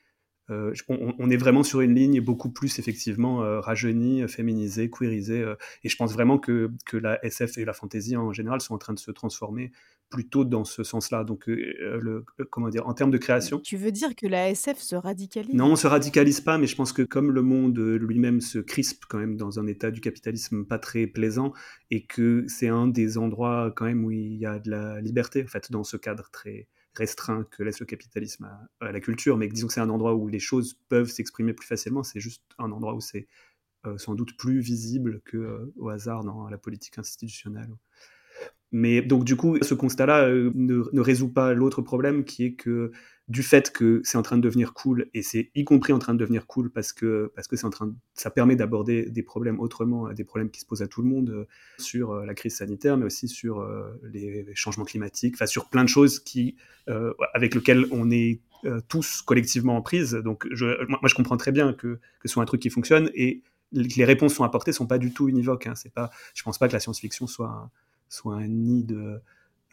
Euh, on, est vraiment sur une ligne beaucoup plus effectivement euh, rajeunie, féminisée, queerisée. Euh, et je pense vraiment que, que, la SF et la fantasy en général sont en train de se transformer plutôt dans ce sens-là. Donc, le, comment dire, en termes de création. Tu veux dire que la SF se radicalise? Non, on se radicalise pas, mais je pense que comme le monde lui-même se crispe quand même dans un état du capitalisme pas très plaisant, et que c'est un des endroits quand même où il y a de la liberté, en fait, dans ce cadre très restreint que laisse le capitalisme à, la culture, mais disons que c'est un endroit où les choses peuvent s'exprimer plus facilement, c'est juste un endroit où c'est euh, sans doute plus visible que euh, au hasard dans la politique institutionnelle. Mais donc du coup, ce constat-là euh, ne, résout pas l'autre problème qui est que du fait que c'est en train de devenir cool, et c'est y compris en train de devenir cool parce que, parce que c'est en train ça permet d'aborder des problèmes autrement, des problèmes qui se posent à tout le monde euh, sur euh, la crise sanitaire, mais aussi sur les changements climatiques, enfin sur plein de choses qui, avec lesquelles on est tous collectivement en prise. Donc moi, je comprends très bien que, que ce soit un truc qui fonctionne et les réponses sont apportées sont pas du tout univoques. Hein. C'est pas, je pense pas que la science-fiction soit soit un nid de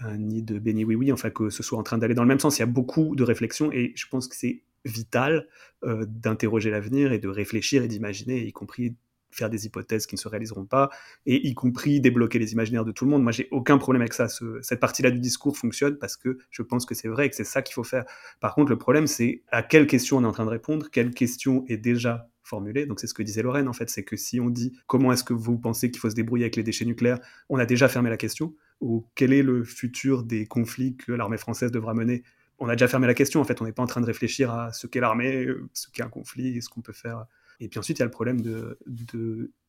nid de béni oui oui, enfin que ce soit en train d'aller dans le même sens. Il y a beaucoup de réflexions et je pense que c'est vital euh, d'interroger l'avenir et de réfléchir et d'imaginer, y compris faire des hypothèses qui ne se réaliseront pas, et y compris débloquer les imaginaires de tout le monde. Moi, j'ai aucun problème avec ça. cette partie-là du discours fonctionne parce que je pense que c'est vrai et que c'est ça qu'il faut faire. Par contre, le problème, c'est à quelle question on est en train de répondre, quelle question est déjà formulée. Donc c'est ce que disait Lorraine en fait, c'est que si on dit comment est-ce que vous pensez qu'il faut se débrouiller avec les déchets nucléaires, on a déjà fermé la question. Ou quel est le futur des conflits que l'armée française devra mener? On a déjà fermé la question en fait. On n'est pas en train de réfléchir à ce qu'est l'armée, ce qu'est un conflit, ce qu'on peut faire. Et puis ensuite il y a le problème de,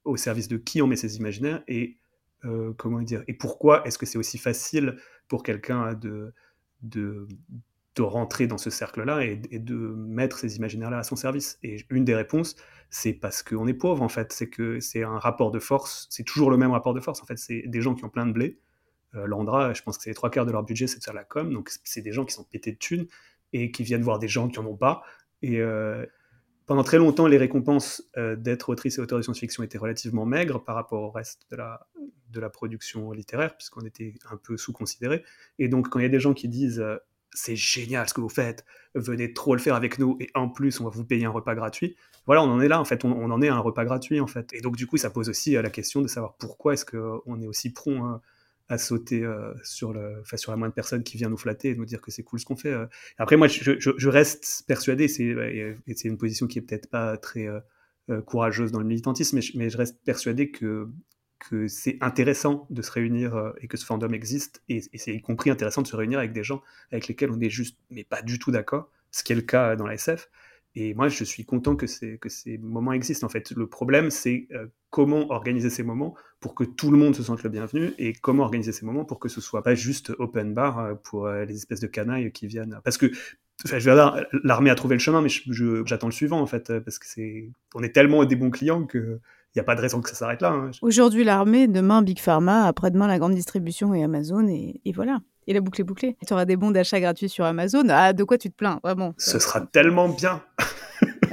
au service de qui on met ses imaginaires et euh, comment dire et pourquoi est-ce que c'est aussi facile pour quelqu'un de, de de rentrer dans ce cercle-là et, de mettre ces imaginaires-là à son service? Et une des réponses, c'est parce qu'on est pauvre, en fait. C'est que c'est un rapport de force, c'est toujours le même rapport de force. En fait, c'est des gens qui ont plein de blé. Euh, Landra, je pense que c'est les trois quarts de leur budget, c'est de faire la com. Donc, c'est des gens qui sont pétés de thunes et qui viennent voir des gens qui en ont pas. Et euh, pendant très longtemps, les récompenses euh, d'être autrice et auteur de science-fiction étaient relativement maigres par rapport au reste de la, de la production littéraire, puisqu'on était un peu sous-considéré. Et donc, quand il y a des gens qui disent c'est génial ce que vous faites, venez trop le faire avec nous et en plus on va vous payer un repas gratuit. Voilà, on en est là en fait, on, en est à un repas gratuit en fait. Et donc du coup ça pose aussi euh, la question de savoir pourquoi est-ce qu'on est aussi prompt hein, à sauter euh, sur, le, sur la moindre personne qui vient nous flatter et nous dire que c'est cool ce qu'on fait. Euh. Après moi je, reste persuadé, c'est, c'est une position qui est peut-être pas très courageuse dans le militantisme, mais je, reste persuadé que que c'est intéressant de se réunir euh, et que ce fandom existe, et, c'est y compris intéressant de se réunir avec des gens avec lesquels on est juste, mais pas du tout d'accord, ce qui est le cas dans la SF. Et moi, je suis content que ces, que ces moments existent. En fait, le problème, c'est euh, comment organiser ces moments pour que tout le monde se sente le bienvenu et comment organiser ces moments pour que ce soit pas juste open bar euh, pour les espèces de canailles qui viennent. Parce que Enfin, je veux dire, l'armée a trouvé le chemin, mais j'attends le suivant en fait, parce que c'est, on est tellement des bons clients que il n'y a pas de raison que ça s'arrête là. Hein. Aujourd'hui l'armée, demain Big Pharma, après-demain la grande distribution et Amazon, et, voilà. Et la boucle est bouclée. Tu auras des bons d'achat gratuits sur Amazon. Ah, de quoi tu te plains, vraiment? Ce sera tellement bien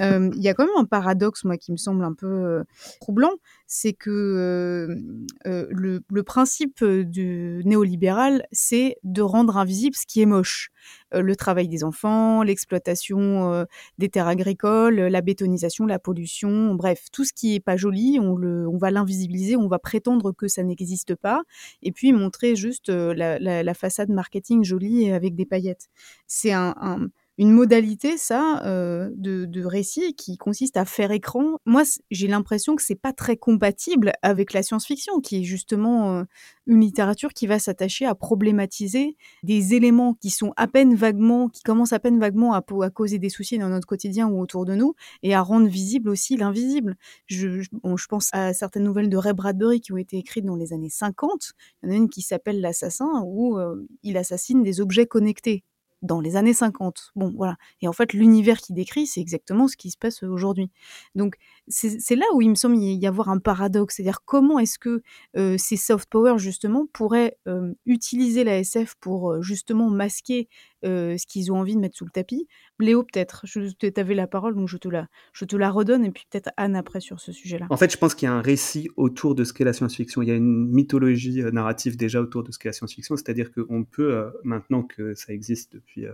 Euh, y a quand même un paradoxe, moi, qui me semble un peu euh, troublant, c'est que euh, le, principe du néolibéral, c'est de rendre invisible ce qui est moche. le travail des enfants, l'exploitation des terres agricoles, la bétonisation, la pollution, bref, tout ce qui est pas joli, on va l'invisibiliser, on va prétendre que ça n'existe pas, et puis montrer juste la, façade marketing jolie avec des paillettes. C'est un une modalité, ça, euh, de, récit qui consiste à faire écran. Moi, j'ai l'impression que c'est pas très compatible avec la science-fiction, qui est justement euh, une littérature qui va s'attacher à problématiser des éléments qui sont à peine vaguement, qui commencent à peine vaguement à, causer des soucis dans notre quotidien ou autour de nous, et à rendre visible aussi l'invisible. Je, je pense à certaines nouvelles de Ray Bradbury qui ont été écrites dans les années 50. Il y en a une qui s'appelle L'assassin, où euh, il assassine des objets connectés dans les années 50. Bon, voilà. Et en fait, l'univers qu'il décrit, c'est exactement ce qui se passe aujourd'hui. Donc, c'est là où il me semble y avoir un paradoxe. C'est-à-dire, comment est-ce que euh, ces soft power, justement, pourraient euh, utiliser la SF pour, euh, justement, masquer ce qu'ils ont envie de mettre sous le tapis Léo, peut-être. Tu avais la parole, donc je te la, je te la redonne. Et puis, peut-être Anne après sur ce sujet-là. En fait, je pense qu'il y a un récit autour de ce qu'est la science-fiction. Il y a une mythologie narrative déjà autour de ce qu'est la science-fiction. C'est-à-dire qu'on peut, maintenant que ça existe depuis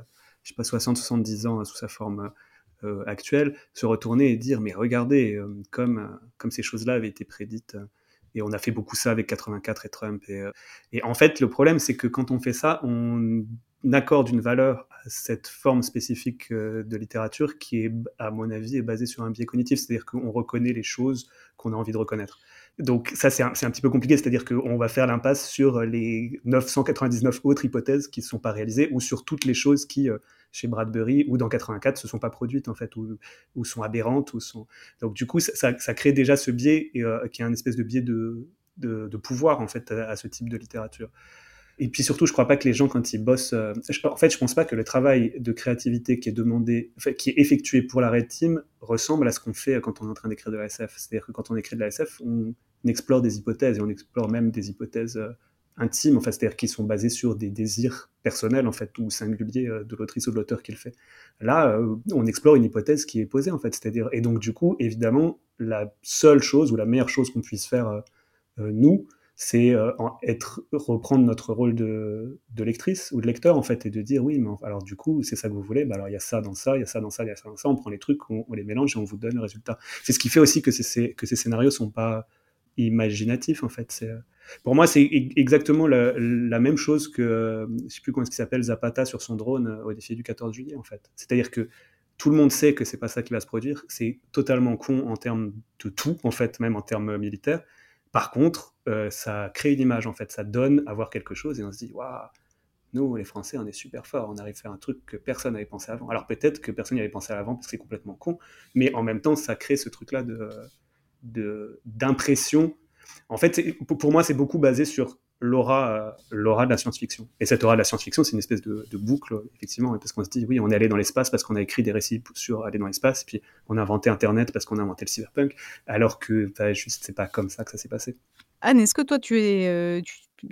je sais pas, 60-70 ans hein, sous sa forme euh, actuelle, se retourner et dire, mais regardez, euh, comme, comme ces choses-là avaient été prédites et on a fait beaucoup ça avec 84 et Trump. Et, et en fait, le problème, c'est que quand on fait ça, on accorde une valeur à cette forme spécifique de littérature qui est, à mon avis, est basée sur un biais cognitif, c'est-à-dire qu'on reconnaît les choses qu'on a envie de reconnaître. Donc ça, c'est un, un, petit peu compliqué, c'est-à-dire qu'on va faire l'impasse sur les 999 autres hypothèses qui ne sont pas réalisées, ou sur toutes les choses qui, euh, chez Bradbury ou dans 84, se sont pas produites, en fait, ou, sont aberrantes. Ou sont... Donc du coup, ça, crée déjà ce biais, euh, qui est un espèce de biais de, pouvoir, en fait, à, ce type de littérature. Et puis surtout, je crois pas que les gens, quand ils bossent, euh, en fait, je pense pas que le travail de créativité qui est demandé, qui est effectué pour la Red Team, ressemble à ce qu'on fait quand on est en train d'écrire de la SF. C'est-à-dire que quand on écrit de la SF, on, explore des hypothèses et on explore même des hypothèses euh, intimes, en fait, c'est-à-dire qui sont basées sur des désirs personnels, en fait, ou singuliers euh, de l'autrice ou de l'auteur qui le fait. Là, on explore une hypothèse qui est posée, en fait, c'est-à-dire, et donc, du coup, évidemment, la seule chose ou la meilleure chose qu'on puisse faire, nous, c'est euh, être reprendre notre rôle de, de, lectrice ou de lecteur en fait et de dire oui mais alors du coup c'est ça que vous voulez bah alors il y a ça dans ça il y a ça dans ça il y a ça dans ça on prend les trucs on, les mélange et on vous donne le résultat c'est ce qui fait aussi que ces que ces scénarios sont pas imaginatifs en fait. C'est pour moi c'est exactement la, même chose que je sais plus comment ce qui s'appelle Zapata sur son drone euh, au défi du 14 juillet en fait. C'est-à-dire que tout le monde sait que c'est pas ça qui va se produire. C'est totalement con en termes de tout en fait même en termes militaires. Par contre, euh, ça crée une image, en fait, ça donne à voir quelque chose et on se dit, waouh, nous, les Français, on est super forts, on arrive à faire un truc que personne n'avait pensé avant. Alors peut-être que personne n'y avait pensé avant parce que c'est complètement con, mais en même temps, ça crée ce truc-là de, d'impression. En fait, pour moi, c'est beaucoup basé sur l'aura, euh, l'aura de la science-fiction. Et cette aura de la science-fiction, c'est une espèce de, boucle, effectivement, parce qu'on se dit, oui, on est allé dans l'espace parce qu'on a écrit des récits sur aller dans l'espace, puis on a inventé Internet parce qu'on a inventé le cyberpunk, alors que bah, c'est pas comme ça que ça s'est passé. Anne, est-ce que toi, tu es euh,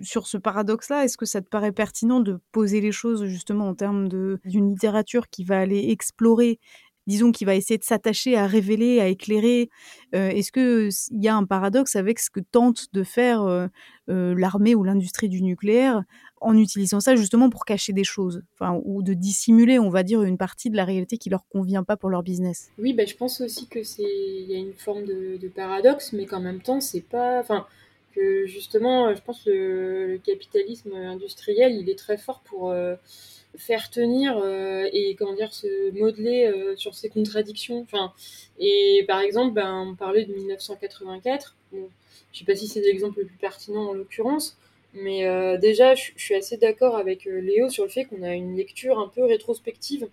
sur ce paradoxe-là Est-ce que ça te paraît pertinent de poser les choses justement en termes d'une littérature qui va aller explorer disons, qui va essayer de s'attacher à révéler, à éclairer. Euh, est-ce qu'il y a un paradoxe avec ce que tente de faire euh, euh, l'armée ou l'industrie du nucléaire en utilisant ça justement pour cacher des choses, enfin, ou de dissimuler, on va dire, une partie de la réalité qui leur convient pas pour leur business Oui, ben, je pense aussi que c'est il y a une forme de, paradoxe, mais qu'en même temps, c'est pas, enfin, que justement, je pense que le, capitalisme industriel, il est très fort pour faire tenir et comment dire se modeler sur ces contradictions. Enfin, et par exemple, ben, on parlait de 1984. Bon, je sais pas si c'est l'exemple le plus pertinent en l'occurrence, mais déjà, je, suis assez d'accord avec Léo sur le fait qu'on a une lecture un peu rétrospective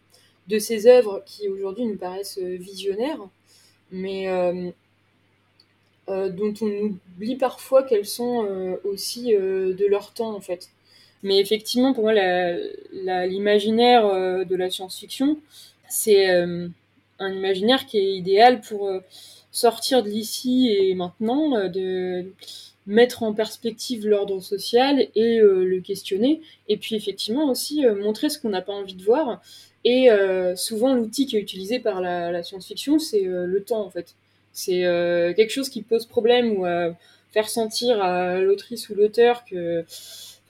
de ces œuvres qui aujourd'hui nous paraissent visionnaires, mais dont on oublie parfois qu'elles sont aussi de leur temps en fait. Mais effectivement, pour moi, l'imaginaire euh, de la science-fiction, c'est euh, un imaginaire qui est idéal pour euh, sortir de l'ici et maintenant, de mettre en perspective l'ordre social et le questionner, et puis effectivement aussi montrer ce qu'on n'a pas envie de voir. Et souvent, l'outil qui est utilisé par la, science-fiction, c'est le temps, en fait. C'est quelque chose qui pose problème ou faire sentir à l'autrice ou l'auteur que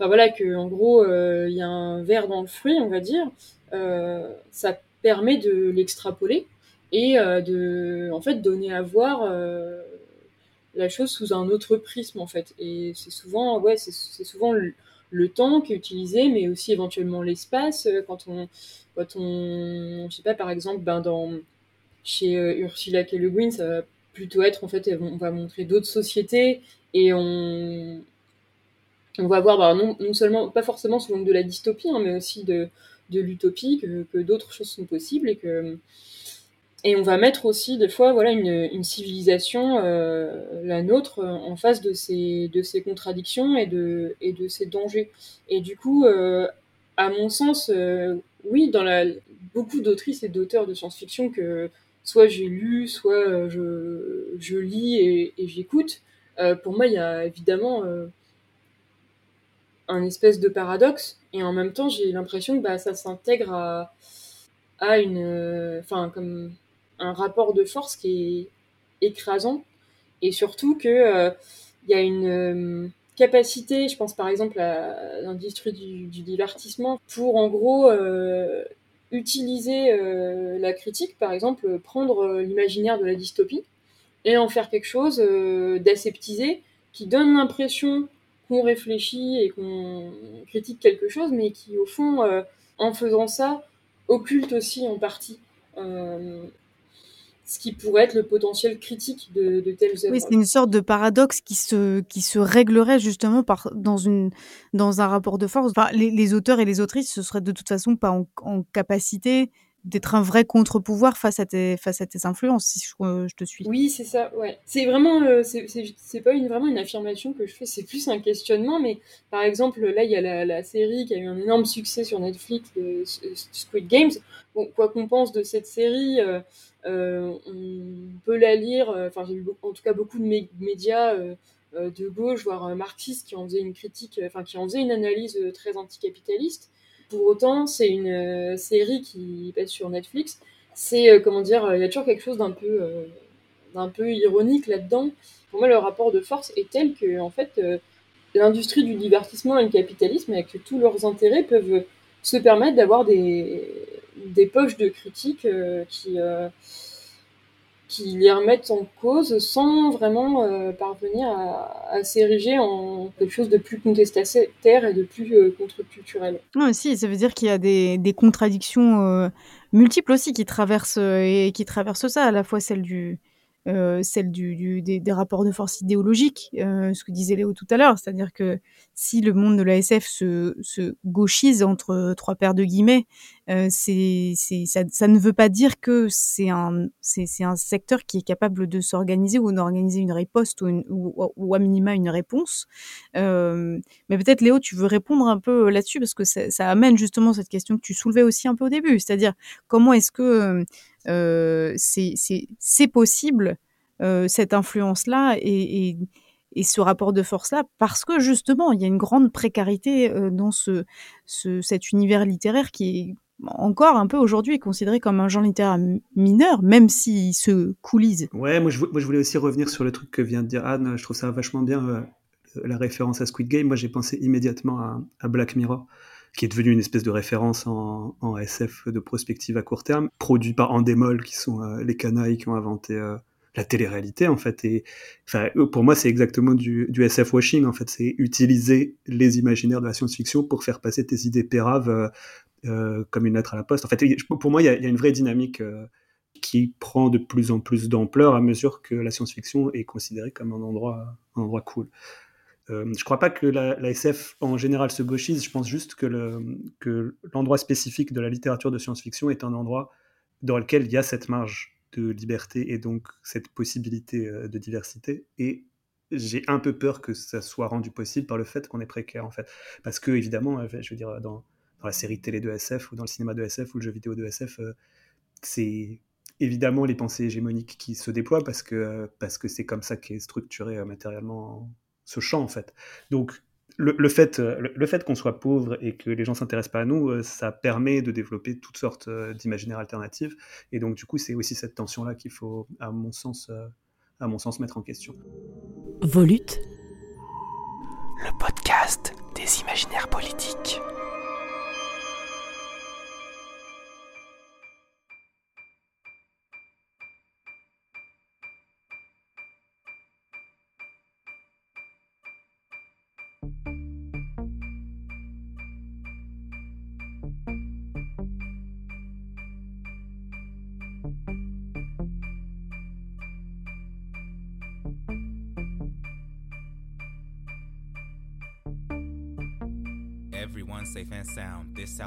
voilà, que en gros, euh, il y a un verre dans le fruit, on va dire, euh, ça permet de l'extrapoler et euh, de, en fait, donner à voir la chose sous un autre prisme, en fait. Et c'est souvent, ouais, c'est souvent le, temps qui est utilisé, mais aussi éventuellement l'espace. Quand on, quand on, je sais pas, par exemple, ben dans chez Ursula K. Le ça va plutôt être en fait, on va montrer d'autres sociétés et on, on va voir bah, non, seulement, pas forcément sous l'angle de la dystopie, hein, mais aussi de, l'utopie, que, d'autres choses sont possibles et que. Et on va mettre aussi des fois voilà une, civilisation, euh, la nôtre, en face de ces, de ces contradictions et de, et de ces dangers. Et du coup, euh, à mon sens, euh, oui, dans la, beaucoup d'autrices et d'auteurs de science-fiction que soit j'ai lu, soit je, lis et, et j'écoute, pour moi, il y a évidemment un espèce de paradoxe et en même temps j'ai l'impression que bah, ça s'intègre à, à une enfin comme un rapport de force qui est écrasant et surtout que euh, il y a une euh, capacité je pense par exemple à l'industrie du, divertissement pour en gros euh, utiliser la critique par exemple prendre l'imaginaire de la dystopie et en faire quelque chose d'aseptisé qui donne l'impression qu'on réfléchit et qu'on critique quelque chose, mais qui, au fond, euh, en faisant ça, occulte aussi en partie euh, ce qui pourrait être le potentiel critique de, telles œuvres. Oui, c'est une sorte de paradoxe qui se, qui se réglerait justement par, dans, une, dans un rapport de force. Enfin, les, auteurs et les autrices, ce seraient de toute façon pas en capacité d'être un vrai contre-pouvoir face à tes face à tes influences si je, je te suis. Oui, c'est ça, ouais. C'est vraiment euh, c'est pas une, vraiment une affirmation que je fais, c'est plus un questionnement mais par exemple là il y a la, série qui a eu un énorme succès sur Netflix de Squid Games. Bon, quoi qu'on pense de cette série euh, euh, on peut la lire enfin j'ai vu en tout cas beaucoup de médias de gauche voire marxistes qui en faisaient une critique enfin qui en faisaient une analyse très anticapitaliste pour autant, c'est une euh, série qui passe sur Netflix. C'est, euh, comment dire, il y a toujours quelque chose d'un peu, euh, d'un peu ironique là-dedans. Pour moi, le rapport de force est tel que, en fait, l'industrie du divertissement et le capitalisme, avec tous leurs intérêts, peuvent se permettre d'avoir des, des poches de critiques qui, qui les remettent en cause sans vraiment euh, parvenir à, s'ériger en quelque chose de plus contestataire et de plus euh, contre-culturel. Non, si, ça veut dire qu'il y a des, des contradictions euh, multiples aussi qui traversent, et qui traversent ça, à la fois celle du, euh, celle du, des, rapports de force idéologiques, euh, ce que disait Léo tout à l'heure, c'est-à-dire que si le monde de la SF se, se gauchise entre trois paires de guillemets, euh, ça, ça, ne veut pas dire que c'est un, un secteur qui est capable de s'organiser ou d'organiser une riposte ou, ou, ou, à minima une réponse. Euh, mais peut-être Léo, tu veux répondre un peu là-dessus parce que ça, ça, amène justement cette question que tu soulevais aussi un peu au début, c'est-à-dire comment est-ce que euh, c'est possible euh, cette influence-là et, et, ce rapport de force-là parce que justement il y a une grande précarité euh, dans ce, ce, cet univers littéraire qui est encore un peu aujourd'hui considéré comme un genre littéraire mineur, même s'il se coulise. Ouais, moi je, voulais aussi revenir sur le truc que vient de dire Anne. Je trouve ça vachement bien la référence à Squid Game. Moi j'ai pensé immédiatement à Black Mirror qui est devenu une espèce de référence en, SF de prospective à court terme, produit par Endemol, qui sont euh, les canailles qui ont inventé euh, la télé-réalité, en fait. Et pour moi, c'est exactement du, du, SF washing, en fait. C'est utiliser les imaginaires de la science-fiction pour faire passer tes idées péraves euh, comme une lettre à la poste. En fait, pour moi, il y, a une vraie dynamique qui prend de plus en plus d'ampleur à mesure que la science-fiction est considérée comme un endroit, un endroit cool. Euh, je ne crois pas que la, SF en général se gauchise, je pense juste que, l'endroit spécifique de la littérature de science-fiction est un endroit dans lequel il y a cette marge de liberté et donc cette possibilité euh, de diversité. Et j'ai un peu peur que ça soit rendu possible par le fait qu'on est précaire en fait. Parce que évidemment, euh, je veux dire, dans, la série télé de SF ou dans le cinéma de SF ou le jeu vidéo de SF, c'est évidemment les pensées hégémoniques qui se déploient parce que parce que c'est comme ça qu'est structuré matériellement ce champ en fait. Donc le, fait, le, fait qu'on soit pauvre et que les gens s'intéressent pas à nous, euh, ça permet de développer toutes sortes euh, d'imaginaires alternatifs. Et donc du coup, c'est aussi cette tension-là qu'il faut, à mon sens, euh, à mon sens, mettre en question. Volute. Le podcast des imaginaires politiques.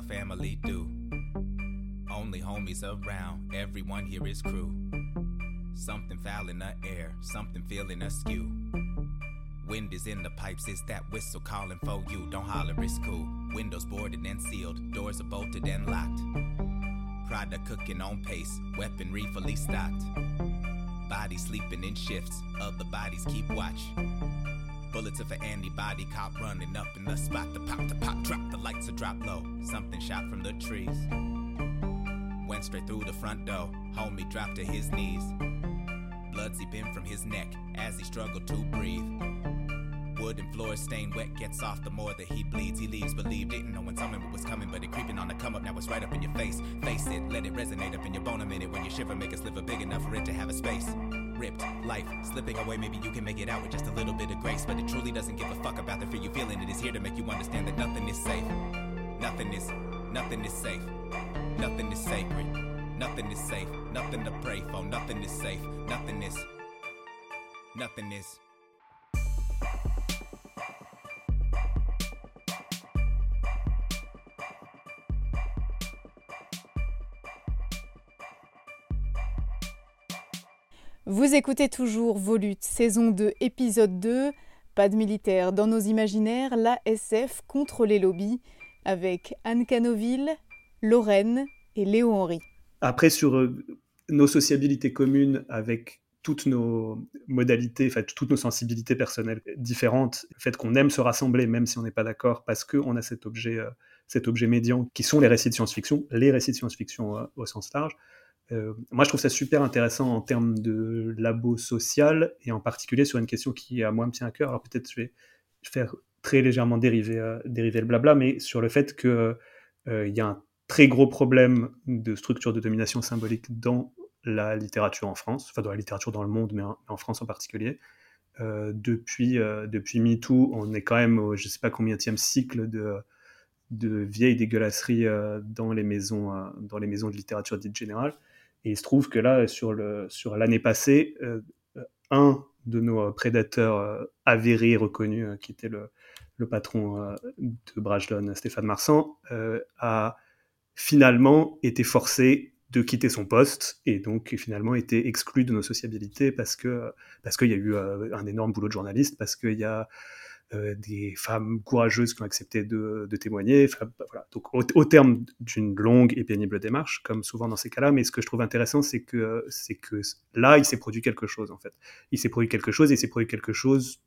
Family do. Only homies around, everyone here is crew. Something foul in the air, something feeling askew. Wind is in the pipes, it's that whistle calling for you? Don't holler, it's cool. Windows boarded and sealed, doors are bolted and locked. Product cooking on pace, weaponry fully stocked. Bodies sleeping in shifts, other bodies keep watch. Bullets of an antibody cop running up in the spot. The pop, the pop, drop, the lights are drop low. Something shot from the trees. Went straight through the front door. Homie dropped to his knees. Blood seeping from his neck as he struggled to breathe. Wooden floor stained wet, gets off the more that he bleeds. He leaves, believe, didn't know when something was coming, but it creeping on the come up. Now it's right up in your face. Face it, let it resonate up in your bone a minute. When you shiver, make a sliver big enough for it to have a space. Ripped, life slipping away, maybe you can make it out with just a little bit of grace. But it truly doesn't give a fuck about the fear you feeling. It is here to make you understand that nothing is safe. Nothing is, nothing is safe. Nothing is sacred. Nothing is safe. Nothing to pray for. Nothing is safe. Nothing is. Nothing is. Vous écoutez toujours Volute, saison 2, épisode 2. Pas de militaire dans nos imaginaires, la SF contre les lobbies, avec Anne Canoville, Lorraine et Léo Henry. Après, sur euh, nos sociabilités communes avec toutes nos modalités, enfin, toutes nos sensibilités personnelles différentes, le fait qu'on aime se rassembler même si on n'est pas d'accord parce qu'on a cet objet, euh, cet objet médian qui sont les récits de science-fiction, les récits de science-fiction euh, au sens large, euh, moi, je trouve ça super intéressant en termes de labo social et en particulier sur une question qui, à moi, me tient à cœur. Alors peut-être je vais faire très légèrement dériver, euh, dériver le blabla, mais sur le fait qu'il euh, y a un très gros problème de structure de domination symbolique dans la littérature en France, enfin dans la littérature dans le monde, mais en, France en particulier. depuis, depuis MeToo, on est quand même au je ne sais pas combien cycle de, de vieilles dégueulasseries dans, les maisons, dans les maisons de littérature dite générale. Et il se trouve que là, sur, l'année passée, euh, un de nos prédateurs euh, avérés et reconnus, euh, qui était le, patron de Brajlon, Stéphane Marsan, a finalement été forcé de quitter son poste et donc finalement été exclu de nos sociabilités parce parce qu'il y a eu un énorme boulot de journaliste, parce qu'il y a des femmes courageuses qui ont accepté de, témoigner. Bah, Donc, au, terme d'une longue et pénible démarche, comme souvent dans ces cas-là, mais ce que je trouve intéressant, c'est que, c'est que là, il s'est produit quelque chose, en fait. Il s'est produit quelque chose et il s'est produit quelque chose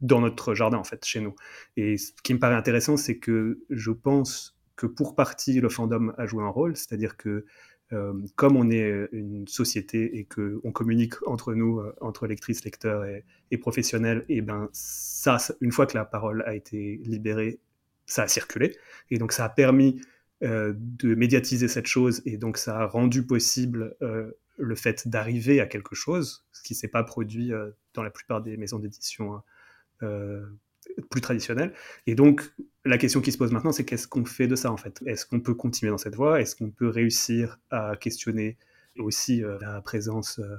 dans notre jardin, en fait, chez nous. Et ce qui me paraît intéressant, c'est que je pense que pour partie, le fandom a joué un rôle, c'est-à-dire que euh, comme on est euh, une société et que on communique entre nous, euh, entre lectrices, lecteurs et, professionnels, et ben ça, une fois que la parole a été libérée, ça a circulé, et donc ça a permis de médiatiser cette chose, et donc ça a rendu possible le fait d'arriver à quelque chose, ce qui s'est pas produit dans la plupart des maisons d'édition plus traditionnelles. Et donc la question qui se pose maintenant, c'est qu'est-ce qu'on fait de ça en fait? Est-ce qu'on peut continuer dans cette voie? Est-ce qu'on peut réussir à questionner aussi euh, la présence euh,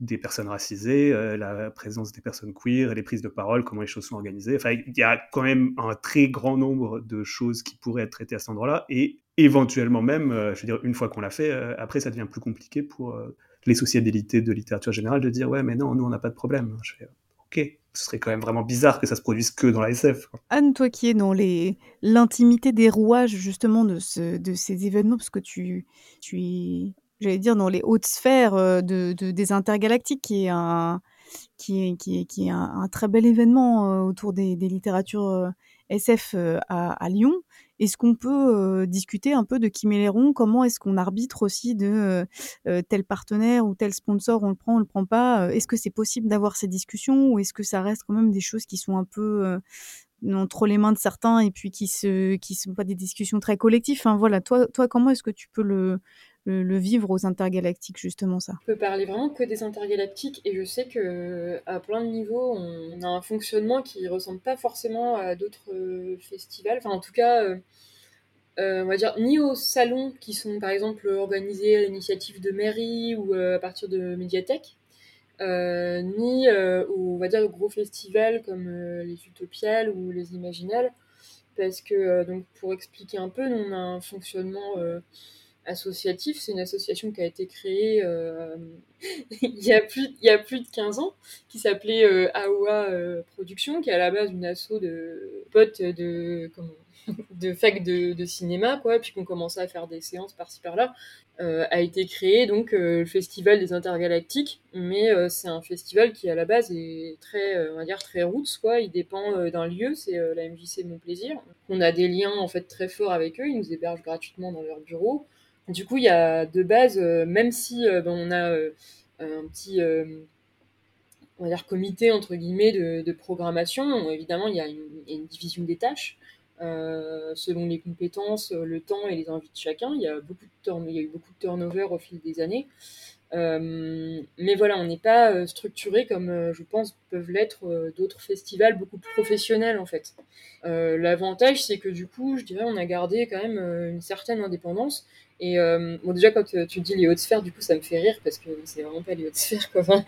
des personnes racisées, euh, la présence des personnes queer, les prises de parole, comment les choses sont organisées? Enfin, il y a quand même un très grand nombre de choses qui pourraient être traitées à cet endroit-là. Et éventuellement même, je veux dire, une fois qu'on l'a fait, après, ça devient plus compliqué pour les sociabilités de littérature générale de dire, ouais, mais non, nous, on n'a pas de problème. Je fais, ok, ce serait quand même vraiment bizarre que ça se produise que dans la SF. Anne, toi qui es dans l'intimité des rouages justement de, ce, de ces événements, parce que tu, es, j'allais dire, dans les hautes sphères euh, de, de, des intergalactiques, qui est un, qui est, qui est, un, très bel événement euh, autour des, littératures euh, SF à, Lyon. Est-ce qu'on peut discuter un peu de qui met les ronds Comment est-ce qu'on arbitre aussi de tel partenaire ou tel sponsor On le prend, on le prend pas? Est-ce que c'est possible d'avoir ces discussions ou est-ce que ça reste quand même des choses qui sont un peu entre les mains de certains et puis qui se qui sont pas des discussions très collectives? Enfin, voilà toi toi comment est-ce que tu peux le le, vivre aux intergalactiques, justement, ça Je peux parler vraiment que des intergalactiques, et je sais que à plein de niveaux, on a un fonctionnement qui ressemble pas forcément à d'autres euh, festivals. Enfin, en tout cas, euh, euh, on va dire, ni aux salons qui sont, par exemple, organisés à l'initiative de mairie ou à partir de médiathèques, ni aux, on va dire, gros festivals comme les Utopiales ou les Imaginales, parce que, donc, pour expliquer un peu, on a un fonctionnement associatif. C'est une association qui a été créée euh, il, y a plus, de 15 ans, qui s'appelait euh, AOA euh, Production, qui est à la base une asso de potes de, fac de, cinéma, quoi, puis qu'on commençait à faire des séances par-ci par-là, a été créé donc le Festival des Intergalactiques, mais c'est un festival qui à la base est très, on va dire, très roots, quoi. Il dépend d'un lieu, c'est la MJC Mon Plaisir. On a des liens en fait très forts avec eux, ils nous hébergent gratuitement dans leur bureau. Du coup, il y a de base, euh, même si euh, ben, on a euh, un petit on va dire comité entre guillemets de, programmation. Évidemment, il y, a une, division des tâches selon les compétences, le temps et les envies de chacun. Il y a il y a eu beaucoup de turnover au fil des années. Mais voilà, on n'est pas structuré comme je pense peuvent l'être d'autres festivals beaucoup plus professionnels en fait. L'avantage, c'est que du coup, je dirais, on a gardé quand même une certaine indépendance et euh, bon, déjà, quand tu, dis les hautes sphères, du coup, ça me fait rire parce que c'est vraiment pas les hautes sphères, quoi.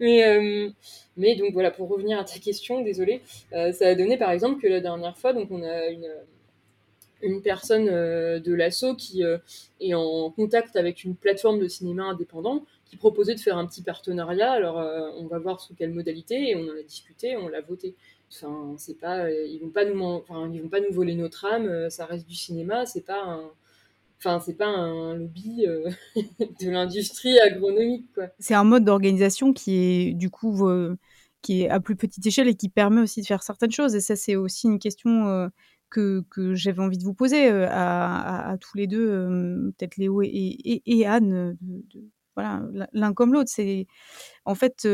mais, euh, donc voilà, pour revenir à ta question, désolé, euh, ça a donné par exemple que la dernière fois, donc on a une, une personne de l'assaut qui est en contact avec une plateforme de cinéma indépendant qui proposait de faire un petit partenariat. Alors, on va voir sous quelle modalité, et on en a discuté, on l'a voté. Enfin, c'est pas, euh, ils vont pas nous, ils vont pas nous voler notre âme. Euh, ça reste du cinéma. C'est pas enfin, c'est pas un lobby euh, de l'industrie agronomique. C'est un mode d'organisation qui est du coup qui est à plus petite échelle et qui permet aussi de faire certaines choses. Et ça, c'est aussi une question que, que j'avais envie de vous poser à, à, tous les deux, peut-être Léo et, et, et Anne, voilà, l'un comme l'autre. C'est en fait,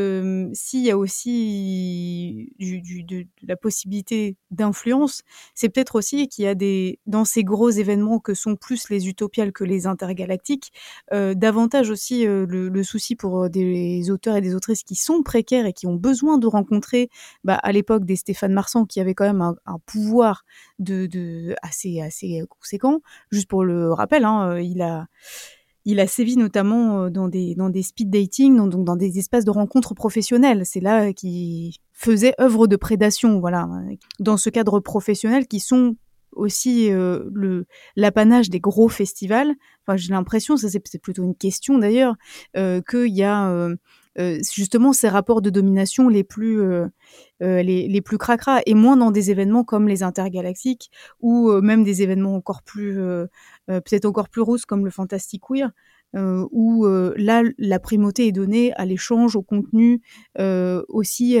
s'il y a aussi de, la possibilité d'influence, c'est peut-être aussi qu'il y a des dans ces gros événements que sont plus les utopiales que les intergalactiques, davantage aussi le, souci pour des auteurs et des autrices qui sont précaires et qui ont besoin de rencontrer, bah, à l'époque des Stéphane Marsan qui avait quand même un, pouvoir de, de, assez assez conséquent. Juste pour le rappel, hein, il a il a sévi notamment euh, dans des, dans des speed dating, donc dans des espaces de rencontres professionnelles. C'est là qu'il faisait œuvre de prédation, voilà, dans ce cadre professionnel qui sont aussi euh, le l'apanage des gros festivals. Enfin, j'ai l'impression, ça c'est plutôt une question d'ailleurs, euh, qu'il y a euh, euh, justement ces rapports de domination les plus euh, euh, les, les, plus cracra et moins dans des événements comme les intergalactiques ou même des événements encore plus peut-être encore plus rousses comme le Fantastic Queer où là la primauté est donnée à l'échange au contenu aussi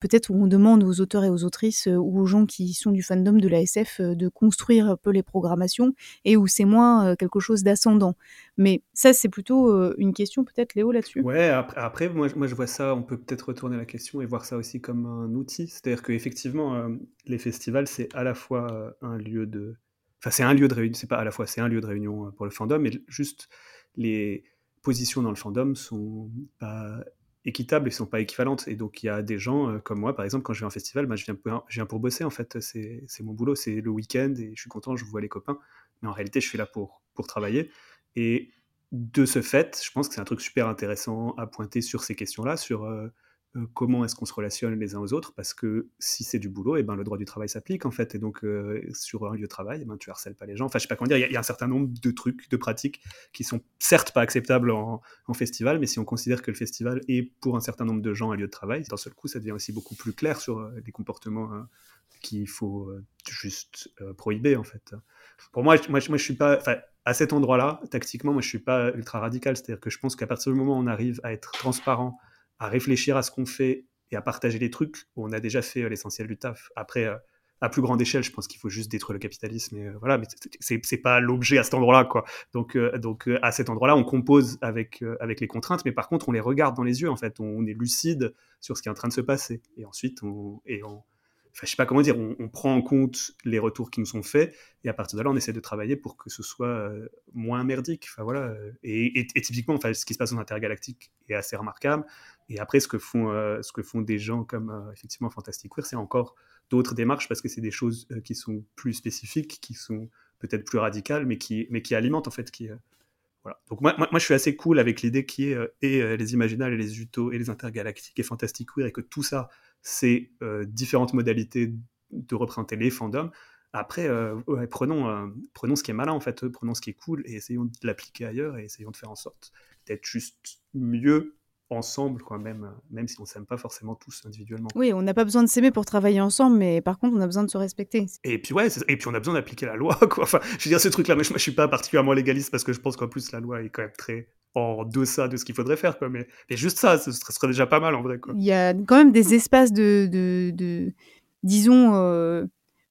peut-être où on demande aux auteurs et aux autrices euh, ou aux gens qui sont du fandom de la SF euh, de construire un peu les programmations et où c'est moins euh, quelque chose d'ascendant. Mais ça, c'est plutôt une question peut-être, Léo, là-dessus. Ouais, après, après, moi, moi je vois ça, on peut peut-être retourner la question et voir ça aussi comme un outil. C'est-à-dire qu'effectivement, les festivals, c'est à la fois un lieu de... Enfin, c'est un lieu de réunion, c'est pas à la fois, c'est un lieu de réunion pour le fandom, mais juste les positions dans le fandom sont pas équitables et sont pas équivalentes. Et donc il y a des gens comme moi, par exemple, quand je vais à un festival, bah, je, viens pour, je viens pour bosser en fait. C'est mon boulot, c'est le week-end et je suis content, je vois les copains. Mais en réalité, je suis là pour, pour travailler. Et de ce fait, je pense que c'est un truc super intéressant à pointer sur ces questions-là, sur euh, comment est-ce qu'on se relationne les uns aux autres, parce que si c'est du boulot, et eh ben, le droit du travail s'applique en fait, et donc euh, sur un lieu de travail, eh ben, tu harcèles pas les gens. Enfin, je sais pas comment dire, il y, a un certain nombre de trucs, de pratiques qui sont certes pas acceptables en, festival, mais si on considère que le festival est pour un certain nombre de gens un lieu de travail, d'un seul coup, ça devient aussi beaucoup plus clair sur euh, les comportements qu'il faut juste prohiber en fait. Pour moi, moi, moi je suis pas, à cet endroit-là, tactiquement, moi je suis pas ultra radical, c'est-à-dire que je pense qu'à partir du moment où on arrive à être transparent à réfléchir à ce qu'on fait et à partager les trucs, on a déjà fait euh, l'essentiel du taf. Après, euh, à plus grande échelle, je pense qu'il faut juste détruire le capitalisme. Et, euh, voilà, mais c'est pas l'objet à cet endroit-là, quoi. Donc, donc à cet endroit-là, on compose avec avec les contraintes, mais par contre, on les regarde dans les yeux. En fait, on, est lucide sur ce qui est en train de se passer. Et ensuite, on et on Enfin, je sais pas comment dire, on, prend en compte les retours qui nous sont faits et à partir de là, on essaie de travailler pour que ce soit moins merdique. Enfin voilà. Et, typiquement, enfin, ce qui se passe dans Intergalactique est assez remarquable. Et après, ce que font, euh, ce que font des gens comme euh, effectivement Fantastic Queer, c'est encore d'autres démarches parce que c'est des choses euh, qui sont plus spécifiques, qui sont peut-être plus radicales, mais qui, mais qui alimentent en fait. Voilà. Donc moi, moi, je suis assez cool avec l'idée qui est et les imaginales et les utos et les intergalactiques et Fantastic Queer et que tout ça, c'est différentes modalités de représenter les fandoms. Après, prenons, prenons ce qui est malin en fait, prenons ce qui est cool et essayons de l'appliquer ailleurs et essayons de faire en sorte d'être juste mieux ensemble, quoi, même, même si on s'aime pas forcément tous individuellement. Oui, on n'a pas besoin de s'aimer pour travailler ensemble, mais par contre, on a besoin de se respecter. Et puis, ouais, et puis on a besoin d'appliquer la loi, quoi. Enfin, je veux dire, ce truc-là, mais je, ne suis pas particulièrement légaliste parce que je pense qu'en plus, la loi est quand même très en deçà de ce qu'il faudrait faire, quoi. Mais, mais juste ça, ce serait déjà pas mal, en vrai, quoi. Il y a quand même des espaces de, de, disons, euh,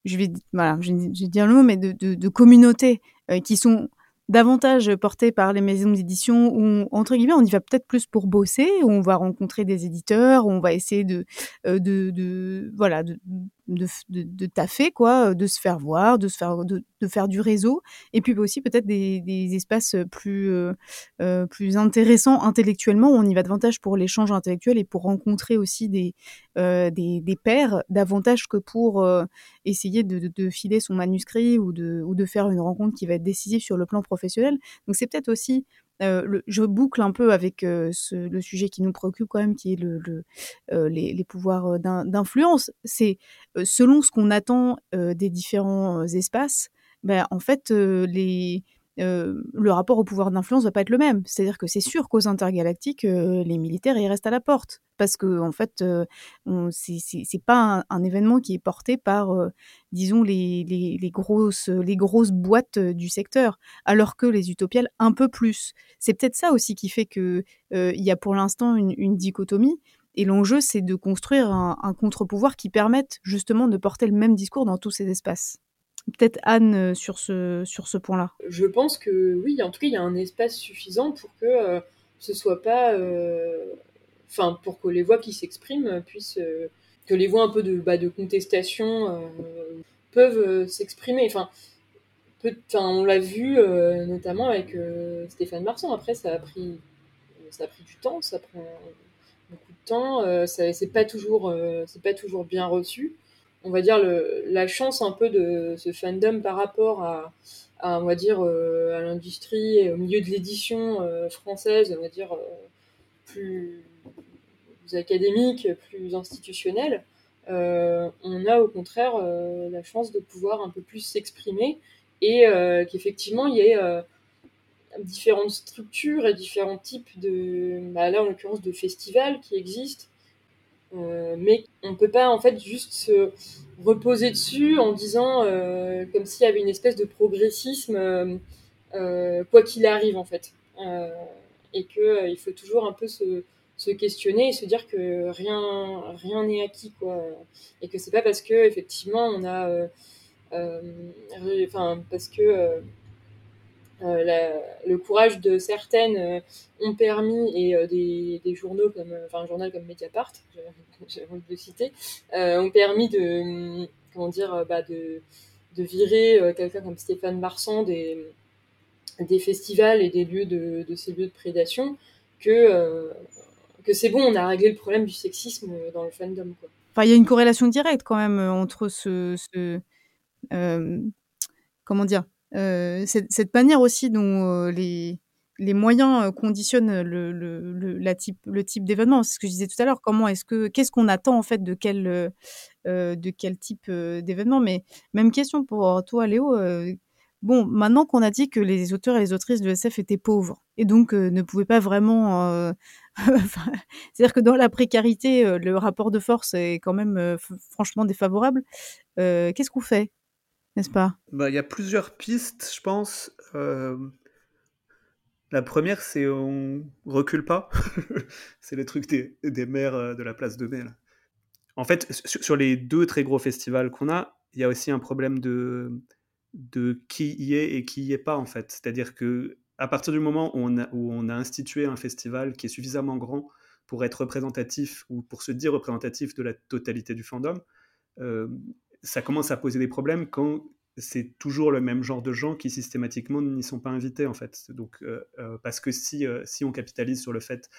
je vais, voilà, je vais dire le mot, mais de, de, communautés euh, qui sont davantage porté par les maisons d'édition où, entre guillemets, on y va peut-être plus pour bosser, où on va rencontrer des éditeurs, où on va essayer de, euh, de voilà, de, de, de, taffer, quoi, de se faire voir, de, se faire, de, de faire du réseau, et puis aussi peut-être des, des, espaces plus, plus intéressants intellectuellement, où on y va davantage pour l'échange intellectuel et pour rencontrer aussi des, des, des pairs, davantage que pour essayer de, de, filer son manuscrit ou de, ou de faire une rencontre qui va être décisive sur le plan professionnel. Donc c'est peut-être aussi euh, je boucle un peu avec euh, le sujet qui nous préoccupe quand même, qui est euh, les, pouvoirs d'influence. C'est selon ce qu'on attend des différents espaces, ben, en fait, les, euh, le rapport au pouvoir d'influence va pas être le même. C'est-à-dire que c'est sûr qu'aux intergalactiques, euh, les militaires ils restent à la porte parce que en fait, euh, c'est pas un, événement qui est porté par, disons les, grosses les grosses boîtes du secteur, alors que les utopiales un peu plus. C'est peut-être ça aussi qui fait que il y a pour l'instant une, dichotomie. Et l'enjeu, c'est de construire un contre-pouvoir qui permette justement de porter le même discours dans tous ces espaces. Peut-être Anne euh, sur ce, sur ce point-là. Je pense que oui, en tout cas, il y a un espace suffisant pour que euh, ce soit pas. Euh, enfin, pour que les voix qui s'expriment puissent. que les voix un peu de, bah, de contestation peuvent s'exprimer. Enfin, on l'a vu notamment avec Stéphane Marsan. Après, ça a pris, ça a pris du temps, ça prend beaucoup de temps. c'est pas pas toujours bien reçu on va dire, le, la chance un peu de ce fandom par rapport à, à on va dire, euh, à l'industrie et au milieu de l'édition euh, française, on va dire, euh, plus, académique, plus institutionnelle, on a au contraire la chance de pouvoir un peu plus s'exprimer et qu'effectivement il y ait différentes structures et différents types de, bah là en l'occurrence de festivals qui existent mais on peut pas en fait juste se reposer dessus en disant euh, comme s'il y avait une espèce de progressisme euh, quoi qu'il arrive en fait. Et que il faut toujours un peu se, se, questionner et se dire que rien rien n'est acquis quoi. Et que c'est pas parce que effectivement on a enfin parce que euh, le courage de certaines euh, ont permis, et euh, des, journaux comme, enfin un journal comme Mediapart, j'ai envie de le citer, ont permis de, comment dire, bah, de, de virer quelqu'un comme Stéphane Marsan des, des festivals et des lieux de, ces lieux de prédation que, que c'est bon, on a réglé le problème du sexisme dans le fandom. Enfin, il y a une corrélation directe quand même entre ce comment dire, cette, cette, manière aussi dont les les moyens conditionnent le, type, d'événement. C'est ce que je disais tout à l'heure. Comment est-ce que, qu'est-ce qu'on attend en fait de quel, euh, de quel type d'événement? Mais même question pour toi, Léo. bon, maintenant qu'on a dit que les auteurs et les autrices de SF étaient pauvres et donc ne pouvaient pas vraiment. C'est-à-dire que dans la précarité, le rapport de force est quand même franchement défavorable. qu'est-ce qu'on fait? N'est-ce bah, Il y a plusieurs pistes, je pense. La première, c'est on recule pas. c'est le truc des, des maires euh, de la place de mai. En fait, sur, les deux très gros festivals qu'on a, il y a aussi un problème de, de qui y est et qui y est pas, en fait. C'est-à-dire que à partir du moment où on, a, où on a institué un festival qui est suffisamment grand pour être représentatif ou pour se dire représentatif de la totalité du fandom, euh, ça commence à poser des problèmes quand c'est toujours le même genre de gens qui systématiquement n'y sont pas invités en fait. Donc euh, euh, parce que si euh, si on capitalise sur le fait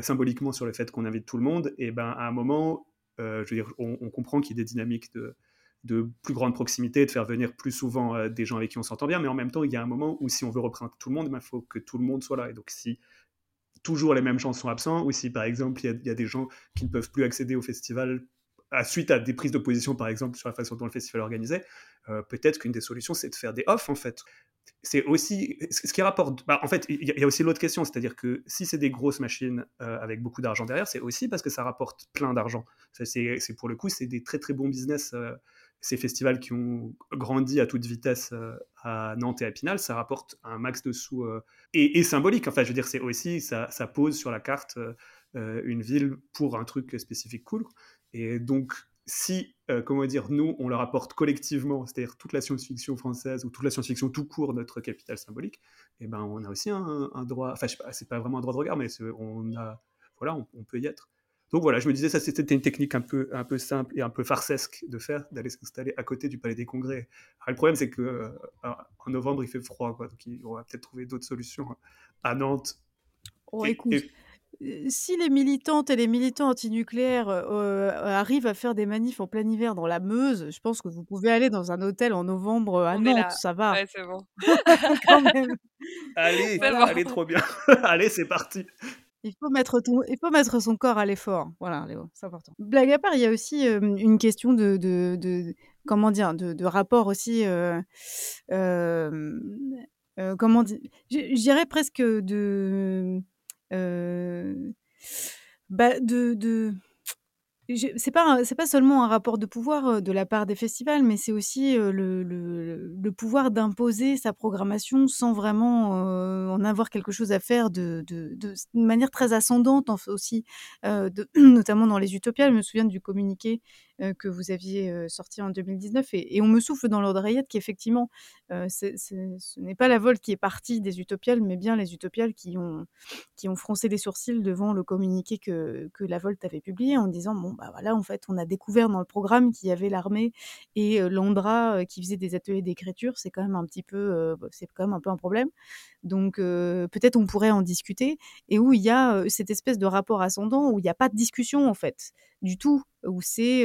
symboliquement sur le fait qu'on invite tout le monde, et ben à un moment, je veux dire, on, comprend qu'il y a des dynamiques de de plus grande proximité, de faire venir plus souvent des gens avec qui on s'entend bien, mais en même temps, il y a un moment où si on veut représenter tout le monde, il ben, faut que tout le monde soit là. Et donc si toujours les mêmes gens sont absents, ou si par exemple il y, a des gens qui ne peuvent plus accéder au festival à suite à des prises de position, par exemple, sur la façon dont le festival est organisé, euh, peut-être qu'une des solutions, c'est de faire des off, en fait. C'est aussi ce qui rapporte. Bah, en fait, il y, a aussi l'autre question, c'est-à-dire que si c'est des grosses machines euh, avec beaucoup d'argent derrière, c'est aussi parce que ça rapporte plein d'argent. C'est pour le coup, c'est des très très bons business. Euh, ces festivals qui ont grandi à toute vitesse à Nantes et à Pinal, ça rapporte un max de sous et, symbolique. Enfin, je veux dire, c'est aussi ça, pose sur la carte une ville pour un truc spécifique cool. Et donc, si, euh, comment dire, nous, on leur apporte collectivement, c'est-à-dire toute la science-fiction française ou toute la science-fiction tout court, notre capital symbolique, eh ben, on a aussi un, droit, enfin, je sais pas, c'est pas vraiment un droit de regard, mais on a, voilà, on, peut y être. Donc voilà, je me disais, ça c'était une technique un peu, un peu simple et un peu farcesque de faire, d'aller s'installer à côté du Palais des Congrès. le problème, c'est que euh, en novembre, il fait froid, quoi, donc on va peut-être trouver d'autres solutions à Nantes. Oh, écoute, si les militantes et les militants antinucléaires euh, arrivent à faire des manifs en plein hiver dans la Meuse, je pense que vous pouvez aller dans un hôtel en novembre à Nantes, ça va. Ouais, c'est bon. Quand même. Allez, allez, trop bien. allez, c'est parti. Il faut, mettre il faut mettre son corps à l'effort. Voilà, Léo, c'est important. Blague à part, il y a aussi une question de, de, de, comment dire, de, de rapport aussi. Euh, euh, comment dire Je dirais presque de euh, bah, de, de c'est pas seulement un rapport de pouvoir de la part des festivals, mais c'est aussi le, pouvoir d'imposer sa programmation sans vraiment en avoir quelque chose à faire de, manière très ascendante aussi, notamment dans les utopias. Je me souviens du communiqué que vous aviez sorti en 2019 et, on me souffle dans l'oreillette qu'effectivement ce n'est pas la vol qui est partie des utopiales, mais bien les utopiales qui ont qui ont froncé les sourcils devant le communiqué que, que la Volt avait publié en disant bon bah voilà, en fait, on a découvert dans le programme qu'il y avait l'armée et l'Andra qui faisait des ateliers d'écriture. C'est quand même un petit peu, bah, c'est quand même un peu un problème. Donc peut-être on pourrait en discuter et où il y a cette espèce de rapport ascendant où il n'y a pas de discussion en fait du tout, où c'est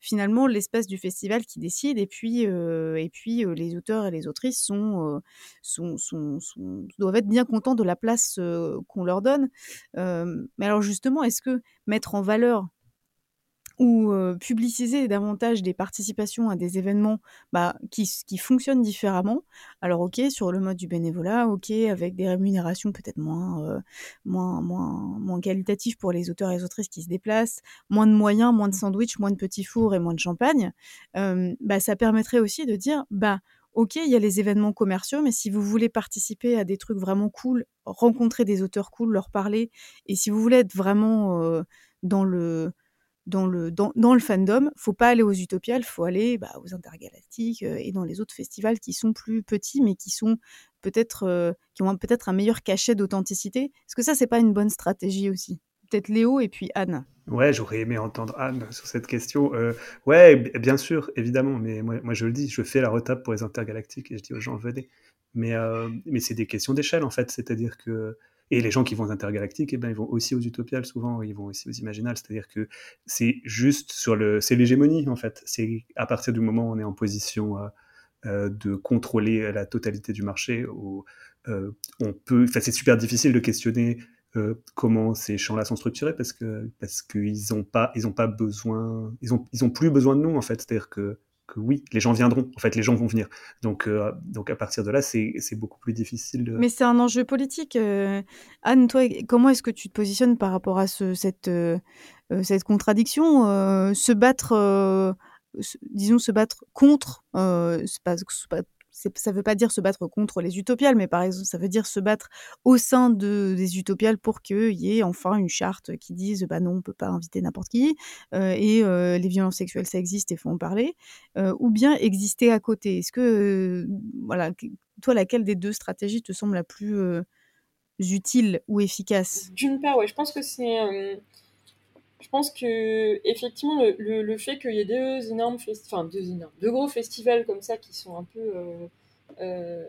finalement l'espace du festival qui décide et puis et puis les auteurs et les autrices sont, sont, doivent être bien contents de la place qu'on leur donne. mais alors justement, est-ce que mettre en valeur ou publiciser davantage des participations à des événements bah, qui, fonctionnent différemment. Alors ok, sur le mode du bénévolat, ok, avec des rémunérations peut-être moins, moins, moins, moins qualitatives pour les auteurs et les autrices qui se déplacent, moins de moyens, moins de sandwichs, moins de petits fours et moins de champagne, bah, ça permettrait aussi de dire, bah, ok, il y a les événements commerciaux, mais si vous voulez participer à des trucs vraiment cool, rencontrer des auteurs cool, leur parler, et si vous voulez être vraiment dans le dans le, dans, dans le fandom, faut pas aller aux Utopiales, faut aller bah, aux Intergalactiques euh, et dans les autres festivals qui sont plus petits, mais qui sont peut-être euh, qui ont peut-être un meilleur cachet d'authenticité. Est-ce que ça, c'est pas une bonne stratégie aussi? Peut-être Léo et puis Anne. Ouais, j'aurais aimé entendre Anne sur cette question. Euh, ouais, bien sûr, évidemment, mais moi, je le dis, je fais la retape pour les intergalactiques et je dis aux gens venez. Mais, mais c'est des questions d'échelle en fait, c'est-à-dire que et les gens qui vont aux intergalactiques, eh ben, ils vont aussi aux utopiales souvent, ils vont aussi aux imaginales. C'est-à-dire que c'est juste sur le, c'est l'hégémonie en fait. C'est à partir du moment où on est en position euh, euh, de contrôler la totalité du marché, euh, on peut, enfin, c'est super difficile de questionner comment ces champs-là sont structurés parce que parce qu'ils ont pas, ils ont pas besoin, ils ont, ils ont plus besoin de nous en fait. C'est-à-dire que oui, les gens viendront. En fait, les gens vont venir. Donc, euh, donc à partir de là, c'est beaucoup plus difficile. De... Mais c'est un enjeu politique. Euh, Anne, toi, comment est-ce que tu te positionnes par rapport à ce, cette, euh, cette contradiction Se battre, disons, se battre contre, c'est pas, ça ne veut pas dire se battre contre les utopiales, mais par exemple, ça veut dire se battre au sein de, des utopiales pour qu'il y ait enfin une charte qui dise bah non, on ne peut pas inviter n'importe qui, euh, et euh, les violences sexuelles, ça existe et faut en parler, euh, ou bien exister à côté. Est-ce que, voilà, toi, laquelle des deux stratégies te semble la plus utile ou efficace? D'une part, ouais, je pense que c'est je pense que effectivement le, fait qu'il y ait deux énormes enfin deux énormes, deux gros festivals comme ça qui sont un peu euh, euh,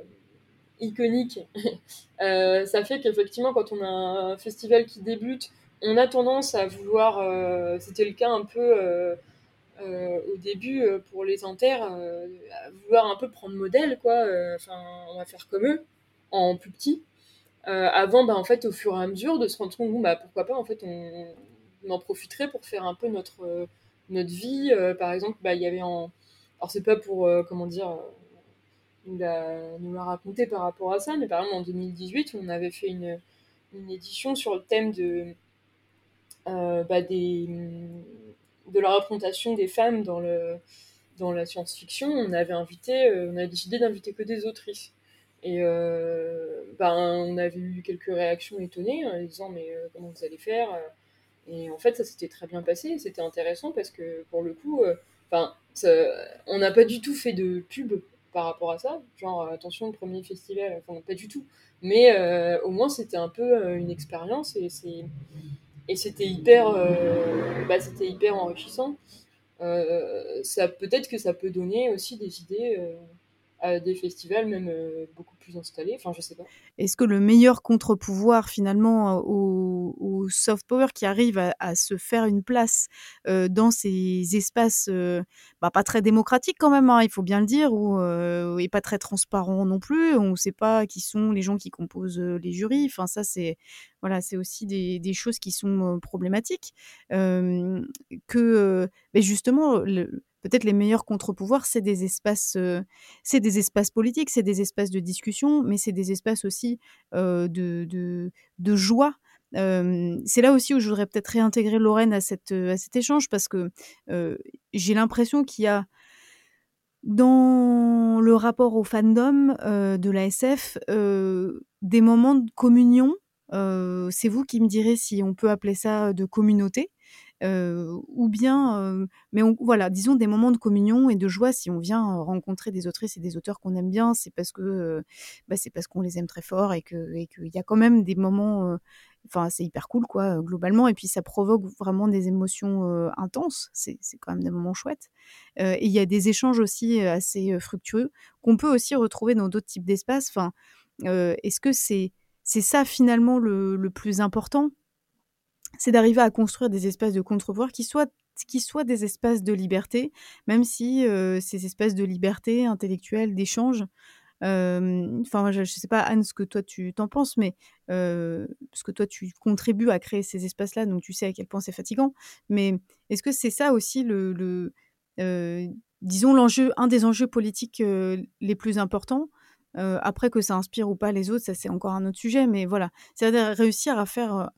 iconiques, euh, ça fait qu'effectivement quand on a un festival qui débute, on a tendance à vouloir, c'était le cas un peu au début pour les inter, à vouloir un peu prendre modèle quoi, enfin on va faire comme eux en plus petit. avant, bah, en fait, au fur et à mesure, de se rendre compte, bah, pourquoi pas, en fait, on, on en profiterait pour faire un peu notre, euh, notre vie. Euh, par exemple, bah, il y avait en. Alors, c'est pas pour, euh, comment dire, nous la, raconter par rapport à ça, mais par exemple, en 2018, on avait fait une, édition sur le thème de. Bah, la représentation des femmes dans, la science-fiction, on avait invité, on décidé d'inviter que des autrices. Et ben, on avait eu quelques réactions étonnées en disant mais comment vous allez faire? Et en fait, ça s'était très bien passé. C'était intéressant parce que pour le coup, euh, enfin, on n'a pas du tout fait de pub par rapport à ça. Genre, attention, le premier festival, enfin, pas du tout. Mais euh, au moins, c'était un peu euh, une expérience et c'est et c'était hyper, bah, c'était hyper enrichissant. ça peut-être que ça peut donner aussi des idées à des festivals même euh, beaucoup plus installés. Enfin, je sais pas. Est-ce que le meilleur contre-pouvoir finalement au, au, soft power qui arrive à, se faire une place euh, dans ces espaces euh, bah, pas très démocratiques quand même, hein, il faut bien le dire, ou et pas très transparents non plus. On ne sait pas qui sont les gens qui composent les jurys. Enfin, ça c'est voilà, aussi des, des, choses qui sont problématiques. que mais justement le, peut-être les meilleurs contre-pouvoirs, c'est des espaces, euh, c'est des espaces politiques, c'est des espaces de discussion, mais c'est des espaces aussi euh, de, de, joie. Euh, c'est là aussi où je voudrais peut-être réintégrer Lorraine à, cette, à cet échange parce que j'ai l'impression qu'il y a dans le rapport au fandom de la SF des moments de communion. c'est vous qui me direz si on peut appeler ça de communauté ou bien, mais voilà, disons des moments de communion et de joie si on vient rencontrer des autrices et des auteurs qu'on aime bien, c'est parce que bah, c'est parce qu'on les aime très fort et qu'il y a quand même des moments, enfin c'est hyper cool quoi globalement et puis ça provoque vraiment des émotions intenses, c'est quand même des moments chouettes. et il y a des échanges aussi assez fructueux qu'on peut aussi retrouver dans d'autres types d'espaces. Enfin, est-ce que c'est c'est ça finalement le, le plus important? C'est d'arriver à construire des espaces de contre-pouvoir qui soient qui soient des espaces de liberté, même si euh, ces espaces de liberté intellectuelle, d'échange, euh, enfin, je ne sais pas, Anne, ce que toi tu t'en penses, mais euh, parce que toi tu contribues à créer ces espaces-là, donc tu sais à quel point c'est fatigant. Mais est-ce que c'est ça aussi le, le disons l'enjeu, un des enjeux politiques les plus importants? Après que ça inspire ou pas les autres, ça c'est encore un autre sujet, mais voilà, c'est-à-dire réussir à faire,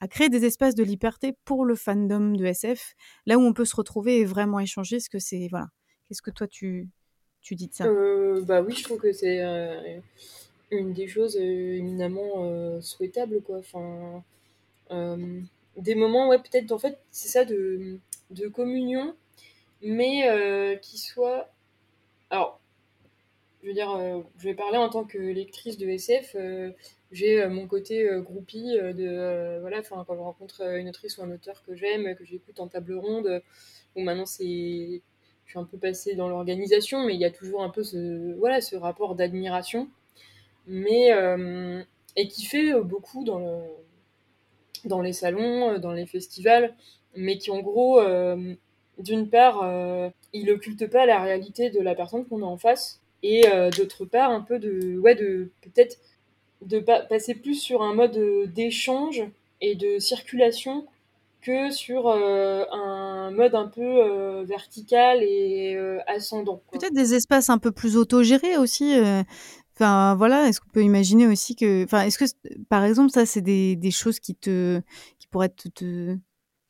à créer des espaces de liberté pour le fandom de SF, là où on peut se retrouver et vraiment échanger, ce que c'est, voilà. Qu'est-ce que toi tu, tu dis de ça? Bah oui, je trouve que c'est une des choses éminemment souhaitables, quoi. Enfin, des moments, ouais, peut-être, en fait, c'est ça de, de communion, mais qui soit, alors je veux dire, euh, je vais parler en tant que lectrice de SF. Euh, j'ai euh, mon côté groupie de voilà, enfin quand je rencontre une autrice ou un auteur que j'aime, que j'écoute en table ronde. Bon, maintenant c'est, je suis un peu passée dans l'organisation, mais il y a toujours un peu ce voilà ce rapport d'admiration. Mais et qui fait beaucoup dans, dans les salons, dans les festivals, mais qui en gros, d'une part, il occulte pas la réalité de la personne qu'on a en face, et d'autre part, un peu de, ouais, de peut-être de passer plus sur un mode d'échange et de circulation que sur euh, un mode un peu euh, vertical et euh, ascendant. Peut-être des espaces un peu plus autogérés aussi. Enfin voilà, est-ce qu'on peut imaginer aussi que, enfin, est-ce que par exemple ça c'est des, des, choses qui te, qui pourraient te,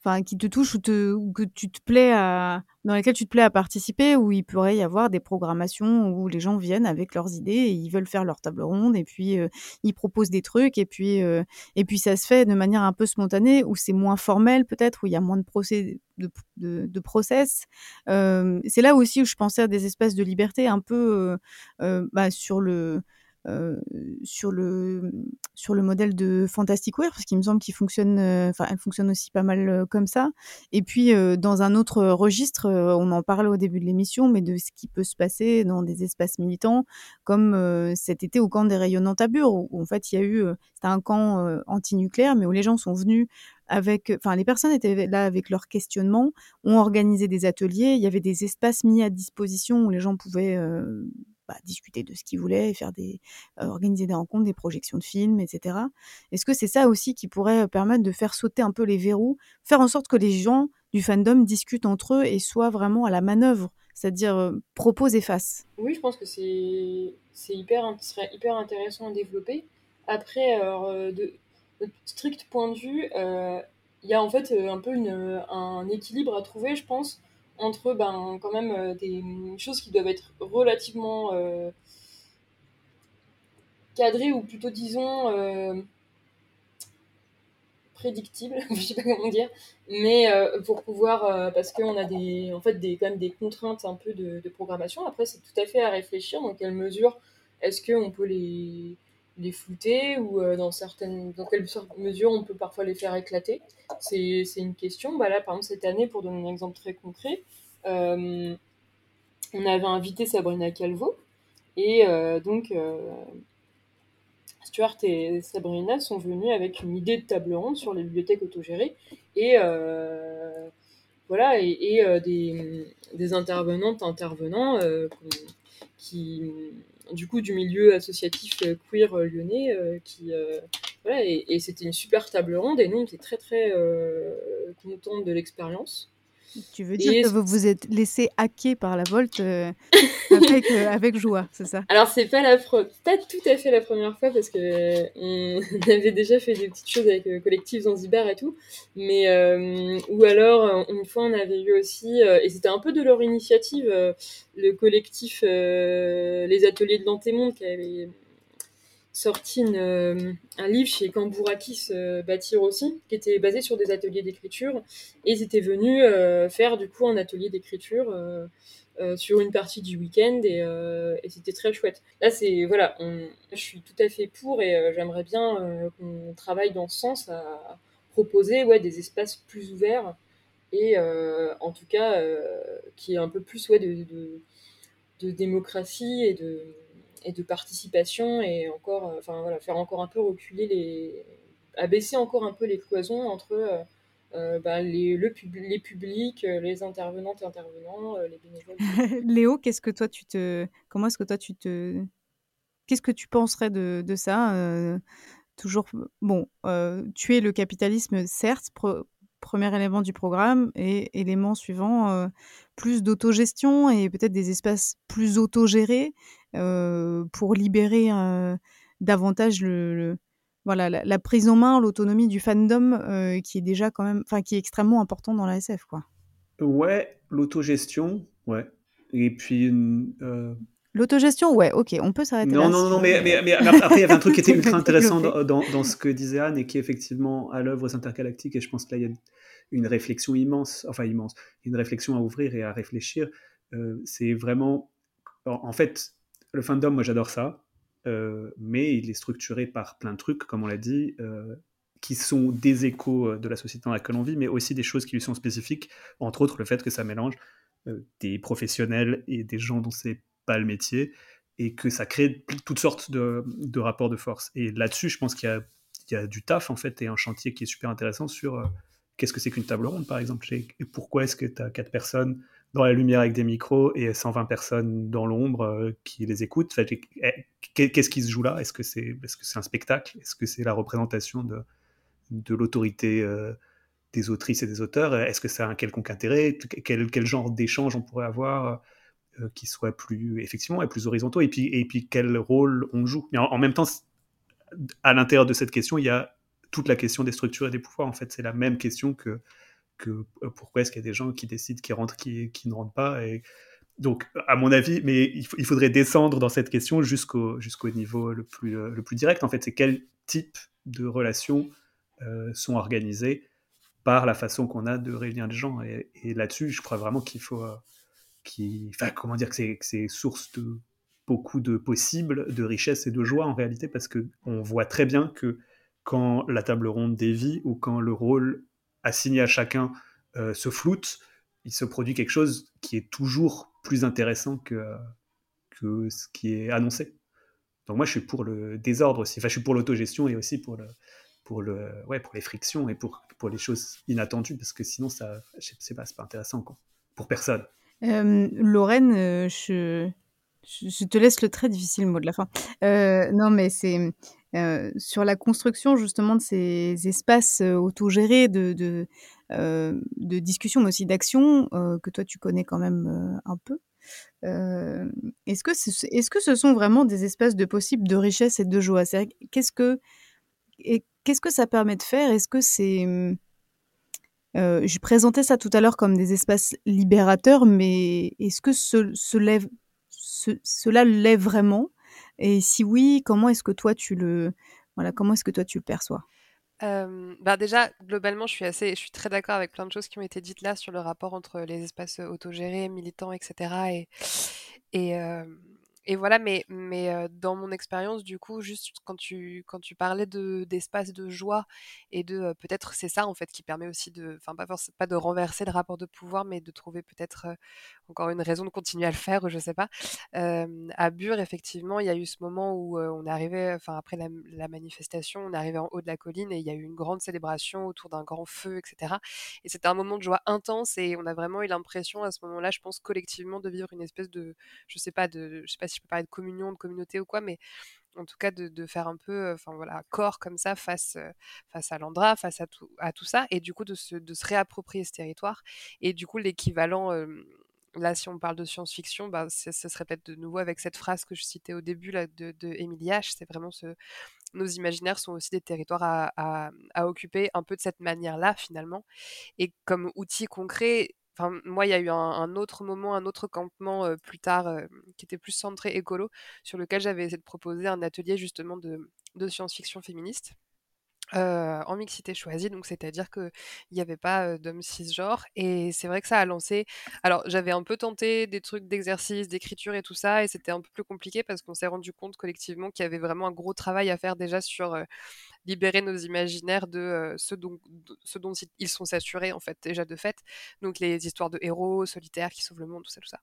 enfin qui te touchent ou, que tu te plais à, dans lesquelles tu te plais à participer, où il pourrait y avoir des programmations où les gens viennent avec leurs idées et ils veulent faire leur table ronde et puis euh, ils proposent des trucs et puis euh, et puis ça se fait de manière un peu spontanée où c'est moins formel peut-être où il y a moins de procès de process. Euh, c'est là aussi où je pensais à des espaces de liberté un peu bah, sur le euh, sur le sur le modèle de Fantastic Wear parce qu'il me semble qu'il fonctionne euh, enfin elle fonctionne aussi pas mal euh, comme ça. Et puis dans un autre registre on en parlait au début de l'émission mais de ce qui peut se passer dans des espaces militants comme cet été au camp des rayonnantes à Bure où, en fait il y a eu c'était un camp anti-nucléaire mais où les gens sont venus avec, enfin, les personnes étaient là avec leurs questionnements, ont organisé des ateliers, il y avait des espaces mis à disposition où les gens pouvaient bah, discuter de ce qu'ils voulaient, faire des, euh, organiser des rencontres, des projections de films, etc. Est-ce que c'est ça aussi qui pourrait euh, permettre de faire sauter un peu les verrous, faire en sorte que les gens du fandom discutent entre eux et soient vraiment à la manœuvre, c'est-à-dire euh, proposent et fassent? Oui, je pense que c'est hyper ce serait hyper intéressant à développer. Après, de, strict point de vue, il y a en fait un peu une, un équilibre à trouver, je pense, entre ben, quand même euh, des choses qui doivent être relativement euh, cadrées ou plutôt disons euh, prédictibles, je sais pas comment dire, mais pour pouvoir parce qu'on a des en fait des quand même des contraintes un peu de, de programmation. Après c'est tout à fait à réfléchir dans quelle mesure est-ce qu'on peut les les flouter ou dans certaines dans quelle mesure on peut parfois les faire éclater. C'est une question. Bah là par exemple cette année pour donner un exemple très concret euh, on avait invité Sabrina Calvo et euh, donc euh, Stuart et Sabrina sont venus avec une idée de table ronde sur les bibliothèques autogérées et des, intervenantes qui du coup du milieu associatif queer lyonnais qui voilà et, c'était une super table ronde et nous on était très très contentes de l'expérience tu veux dire que vous vous êtes laissé hacker par la Volt euh, avec, euh, avec, joie, c'est ça? Alors c'est pas la pas tout à fait la première fois parce que euh, on avait déjà fait des petites choses avec le collectif Zanzibar et tout, mais ou alors une fois on avait eu aussi et c'était un peu de leur initiative le collectif les ateliers de l'antémonde qui avait sorti euh, un livre chez Cambourakis euh, Bâtir aussi, qui était basé sur des ateliers d'écriture. Et ils étaient venus euh, faire du coup un atelier d'écriture sur une partie du week-end et, c'était très chouette. Là, c'est voilà, je suis tout à fait pour et j'aimerais bien qu'on travaille dans ce sens à proposer ouais, des espaces plus ouverts et en tout cas qui est un peu plus ouais, de, de, de démocratie et de et de participation et encore, euh, enfin voilà, faire encore un peu reculer les, abaisser encore un peu les cloisons entre euh, euh, bah, les, le les publics, les intervenantes et intervenants, les bénévoles. Léo, qu'est-ce que toi tu te, comment est-ce que toi tu te, qu'est-ce que tu penserais de, de ça Toujours, bon, tuer le capitalisme, certes, premier élément du programme, et élément suivant, plus d'autogestion et peut-être des espaces plus autogérés euh, pour libérer euh, davantage le, voilà la, prise en main, l'autonomie du fandom euh, qui est déjà quand même, enfin qui est extrêmement important dans la SF quoi. Ouais, l'autogestion, ouais. Et puis L'autogestion, ouais, ok, on peut s'arrêter non, là. Non, non, mais, mais, mais, après, il y avait un truc qui était ultra intéressant dans, dans, ce que disait Anne et qui est effectivement à l'œuvre intergalactique, et je pense que là, il y a une réflexion immense, enfin immense, une réflexion à ouvrir et à réfléchir. c'est vraiment, en fait, le fandom, moi j'adore ça, euh, mais il est structuré par plein de trucs, comme on l'a dit, euh, qui sont des échos euh, de la société dans laquelle on vit, mais aussi des choses qui lui sont spécifiques, entre autres le fait que ça mélange des professionnels et des gens dont c'est pas le métier, et que ça crée toutes sortes de, rapports de force. Et là-dessus, je pense qu'il y, a, du taf, en fait, et un chantier qui est super intéressant sur euh, qu'est-ce que c'est qu'une table ronde, par exemple, et, pourquoi est-ce que tu as quatre personnes dans la lumière avec des micros et 120 personnes dans l'ombre euh, qui les écoutent? Eh, qu'est-ce qui se joue là? Est-ce que c'est est -ce c'est un spectacle? Est-ce que c'est la représentation de, l'autorité euh, des autrices et des auteurs? Est-ce que ça a un quelconque intérêt? Quel, genre d'échange on pourrait avoir euh, qui soit plus effectivement et plus horizontaux? Et puis quel rôle on joue? Mais en, même temps à l'intérieur de cette question il y a toute la question des structures et des pouvoirs en fait. C'est la même question que euh, pourquoi est-ce qu'il y a des gens qui décident qui rentrent qui, qui ne rentrent pas et donc à mon avis mais il, faudrait descendre dans cette question jusqu'au niveau le plus euh, le plus direct. En fait c'est quel type de relations sont organisées par la façon qu'on a de réunir les gens. Et, là-dessus je crois vraiment qu'il faut comment dire que c'est source de beaucoup de possibles, de richesse et de joie en réalité, parce que on voit très bien que quand la table ronde dévie ou quand le rôle assigné à chacun euh, se floute, il se produit quelque chose qui est toujours plus intéressant que, que ce qui est annoncé. Donc moi, je suis pour le désordre aussi. Enfin, je suis pour l'autogestion et aussi pour le, pour le, ouais, pour les frictions et pour, pour les choses inattendues, parce que sinon, ça, je sais pas, c'est pas intéressant, quoi. Pour personne. Euh, Lorraine, euh, je, je, te laisse le très difficile mot de la fin. Euh, non, mais c'est sur la construction justement de ces espaces autogérés de, de, de discussion, mais aussi d'action, que toi tu connais quand même un peu. est-ce que, est-ce que ce sont vraiment des espaces de possible de richesse et de joie? Qu'est-ce que, qu'est-ce que ça permet de faire? Est-ce que c'est euh, je présentais ça tout à l'heure comme des espaces libérateurs, mais est-ce que ce, lève, cela l'est vraiment? Et si oui, comment est-ce que toi tu le, perçois? Bah déjà, globalement, je suis assez, je suis très d'accord avec plein de choses qui ont été dites là sur le rapport entre les espaces autogérés, militants, etc. Et, et, et voilà, mais, mais dans mon expérience, du coup, juste quand tu, quand tu parlais de, d'espace de joie et de peut-être c'est ça en fait qui permet aussi de, enfin pas pas de renverser le rapport de pouvoir, mais de trouver peut-être encore une raison de continuer à le faire, je sais pas. à Bure, effectivement, il y a eu ce moment où on arrivé, enfin après la, la, manifestation, on arrivé en haut de la colline et il y a eu une grande célébration autour d'un grand feu, etc. Et c'était un moment de joie intense et on a vraiment eu l'impression à ce moment-là, je pense collectivement, de vivre une espèce de, je sais pas, de, je sais pas si je peux parler de communion, de communauté ou quoi, mais en tout cas de, faire un peu, enfin voilà, corps comme ça face, face à l'Andra, face à tout, à tout ça, et du coup de se, réapproprier ce territoire. Et du coup, l'équivalent, là, si on parle de science-fiction, bah, ce serait peut-être de nouveau avec cette phrase que je citais au début là, de, de H. C'est vraiment. Nos imaginaires sont aussi des territoires à occuper un peu de cette manière-là, finalement. Et comme outil concret, Enfin, moi, il y a eu un, autre moment, un autre campement plus tard qui était plus centré écolo, sur lequel j'avais essayé de proposer un atelier justement de, de science-fiction féministe. En mixité choisie, donc c'est-à-dire qu'il n'y avait pas d'hommes cisgenres. Et c'est vrai que ça a lancé. Alors, j'avais un peu tenté des trucs d'exercice, d'écriture et tout ça, et c'était un peu plus compliqué parce qu'on s'est rendu compte collectivement qu'il y avait vraiment un gros travail à faire déjà sur libérer nos imaginaires de ce, dont, ce dont ils sont saturés, en fait, déjà de fait. Donc, les histoires de héros solitaires qui sauvent le monde, tout ça, tout ça.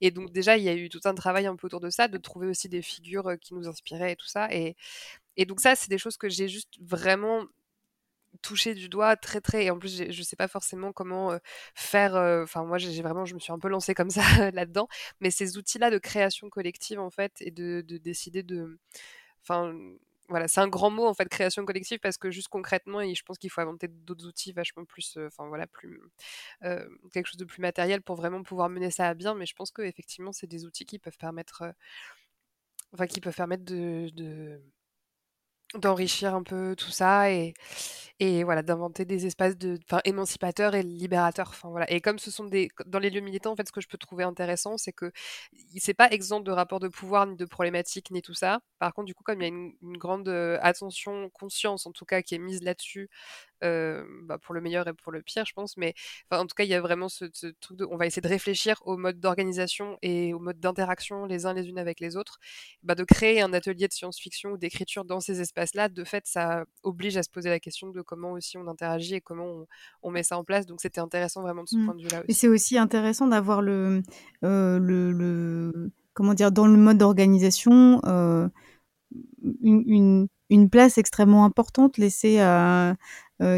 Et donc, déjà, il y a eu tout un travail un peu autour de ça, de trouver aussi des figures qui nous inspiraient et tout ça. Et, et donc, ça, c'est des choses que j'ai juste vraiment touché du doigt très très et en plus je sais pas forcément comment faire enfin moi j'ai vraiment je me suis un peu lancée comme ça là-dedans mais ces outils là de création collective en fait et de, de décider de enfin voilà, c'est un grand mot en fait, création collective, parce que juste concrètement, et je pense qu'il faut inventer d'autres outils vachement plus, enfin voilà, plus quelque chose de plus matériel pour vraiment pouvoir mener ça à bien. Mais je pense que effectivement, c'est des outils qui peuvent permettre, enfin qui peuvent permettre de, d'enrichir un peu tout ça et, et voilà d'inventer des espaces de émancipateurs et libérateurs enfin voilà. Et comme ce sont des dans les lieux militants en fait ce que je peux trouver intéressant c'est que c'est pas exemple de rapport de pouvoir ni de problématiques ni tout ça. Par contre du coup comme il y a une, une grande attention conscience en tout cas qui est mise là-dessus euh, bah, pour le meilleur et pour le pire, je pense. Mais en tout cas, il y a vraiment ce, truc de, on va essayer de réfléchir au mode d'organisation et au mode d'interaction les uns les unes avec les autres. Bah, de créer un atelier de science-fiction ou d'écriture dans ces espaces-là, de fait, ça oblige à se poser la question de comment aussi on interagit et comment on, met ça en place. Donc, c'était intéressant vraiment de ce mmh. point de vue-là. Et c'est aussi intéressant d'avoir le, euh, le, comment dire, dans le mode d'organisation, une, une, une, place extrêmement importante laissée à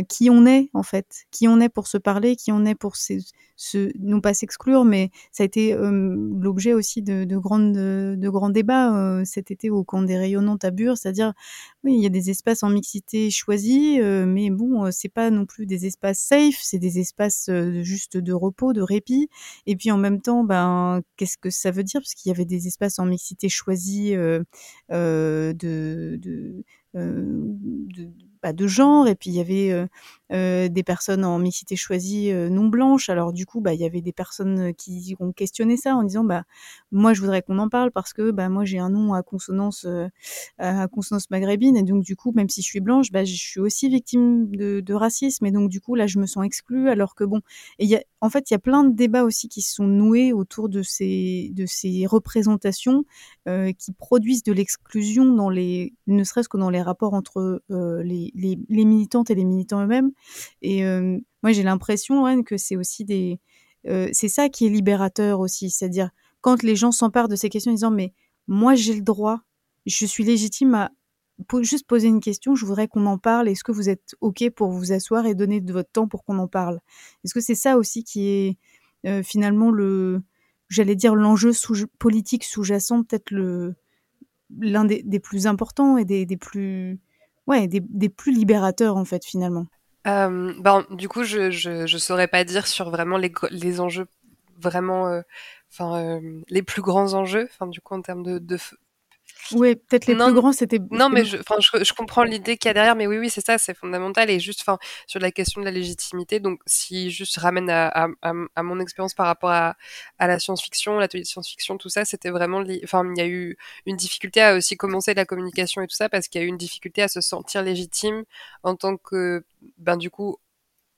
qui on est en fait, qui on est pour se parler, qui on est pour se, non pas s'exclure, mais ça a été l'objet aussi de, de, grandes, de, grands débats cet été au camp des rayonnantes à Bure, c'est-à-dire oui, il y a des espaces en mixité choisis, mais bon, c'est pas non plus des espaces safe, c'est des espaces juste de repos, de répit, et puis en même temps, ben qu'est-ce que ça veut dire? Parce qu'il y avait des espaces en mixité choisis de, de, de de genre et puis il y avait des personnes en mixité choisie non blanche. Alors du coup bah il y avait des personnes qui ont questionné ça en disant bah moi je voudrais qu'on en parle parce que bah moi j'ai un nom à consonance à consonance maghrébine et donc du coup même si je suis blanche bah je suis aussi victime de, racisme et donc du coup là je me sens exclue. Alors que bon et y a en fait il y a plein de débats aussi qui se sont noués autour de ces de ces représentations qui produisent de l'exclusion dans les ne serait-ce que dans les rapports entre les les, militantes et les militants eux-mêmes. Et euh, moi, j'ai l'impression que c'est aussi des, euh, c'est ça qui est libérateur aussi, c'est-à-dire quand les gens s'emparent de ces questions en disant mais moi j'ai le droit, je suis légitime à juste poser une question, je voudrais qu'on en parle. Est-ce que vous êtes ok pour vous asseoir et donner de votre temps pour qu'on en parle? Est-ce que c'est ça aussi qui est euh, finalement le, j'allais dire l'enjeu politique sous-jacent, peut-être le l'un des, plus importants et des plus ouais, des, plus libérateurs en fait finalement. Euh, ben, du coup, je, je, je saurais pas dire sur vraiment les, les enjeux vraiment, euh, enfin euh, les plus grands enjeux, enfin du coup en termes de, de, oui, peut-être les plus grands, c'était. Non, mais je, je, je comprends l'idée qu'il y a derrière, mais oui, oui, c'est ça, c'est fondamental. Et juste, enfin, sur la question de la légitimité, donc si juste ramène à, à, à, mon expérience par rapport à, à la science-fiction, l'atelier de science-fiction, tout ça, c'était vraiment, enfin, il y a eu une difficulté à aussi commencer la communication et tout ça parce qu'il y a eu une difficulté à se sentir légitime en tant que, ben du coup,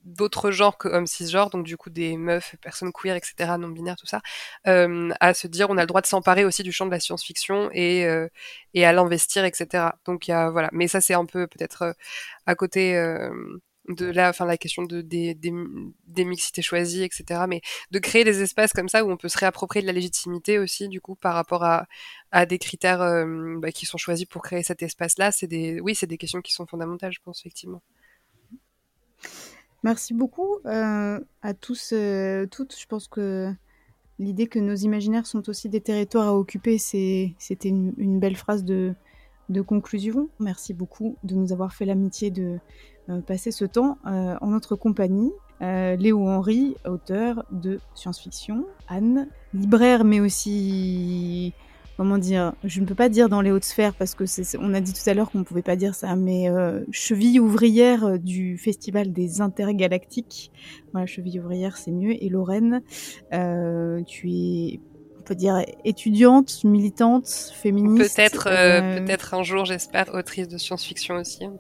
d'autres genres que hommes cisgenres, donc du coup des meufs, personnes queer, etc., non binaires, tout ça, euh, à se dire on a le droit de s'emparer aussi du champ de la science-fiction et euh, et à l'investir, etc. Donc y a voilà, mais ça c'est un peu peut-être euh, à côté de la, enfin la question de des, des, des, mixités choisies, etc. Mais de créer des espaces comme ça où on peut se réapproprier de la légitimité aussi, du coup, par rapport à, à des critères bah, qui sont choisis pour créer cet espace-là, c'est des, oui, c'est des questions qui sont fondamentales, je pense effectivement. Merci beaucoup euh, à tous, euh, toutes. Je pense que l'idée que nos imaginaires sont aussi des territoires à occuper, c'était une, belle phrase de, conclusion. Merci beaucoup de nous avoir fait l'amitié de euh, passer ce temps en notre compagnie. Léo Henry, auteur de science-fiction, Anne, libraire mais aussi comment dire, je ne peux pas dire dans les hautes sphères parce que c'est, on a dit tout à l'heure qu'on ne pouvait pas dire ça, mais euh, cheville ouvrière euh, du festival des intergalactiques. Voilà, cheville ouvrière, c'est mieux. Et Lorraine, euh, tu es, on peut dire étudiante, militante, féministe. Peut-être, peut-être un jour, j'espère, autrice de science-fiction aussi. Hein,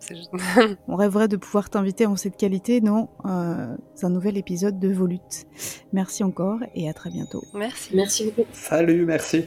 on rêverait de pouvoir t'inviter en cette qualité dans un nouvel épisode de Volute. Merci encore et à très bientôt. Merci. Merci beaucoup. Salut, merci.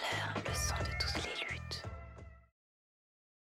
descendez.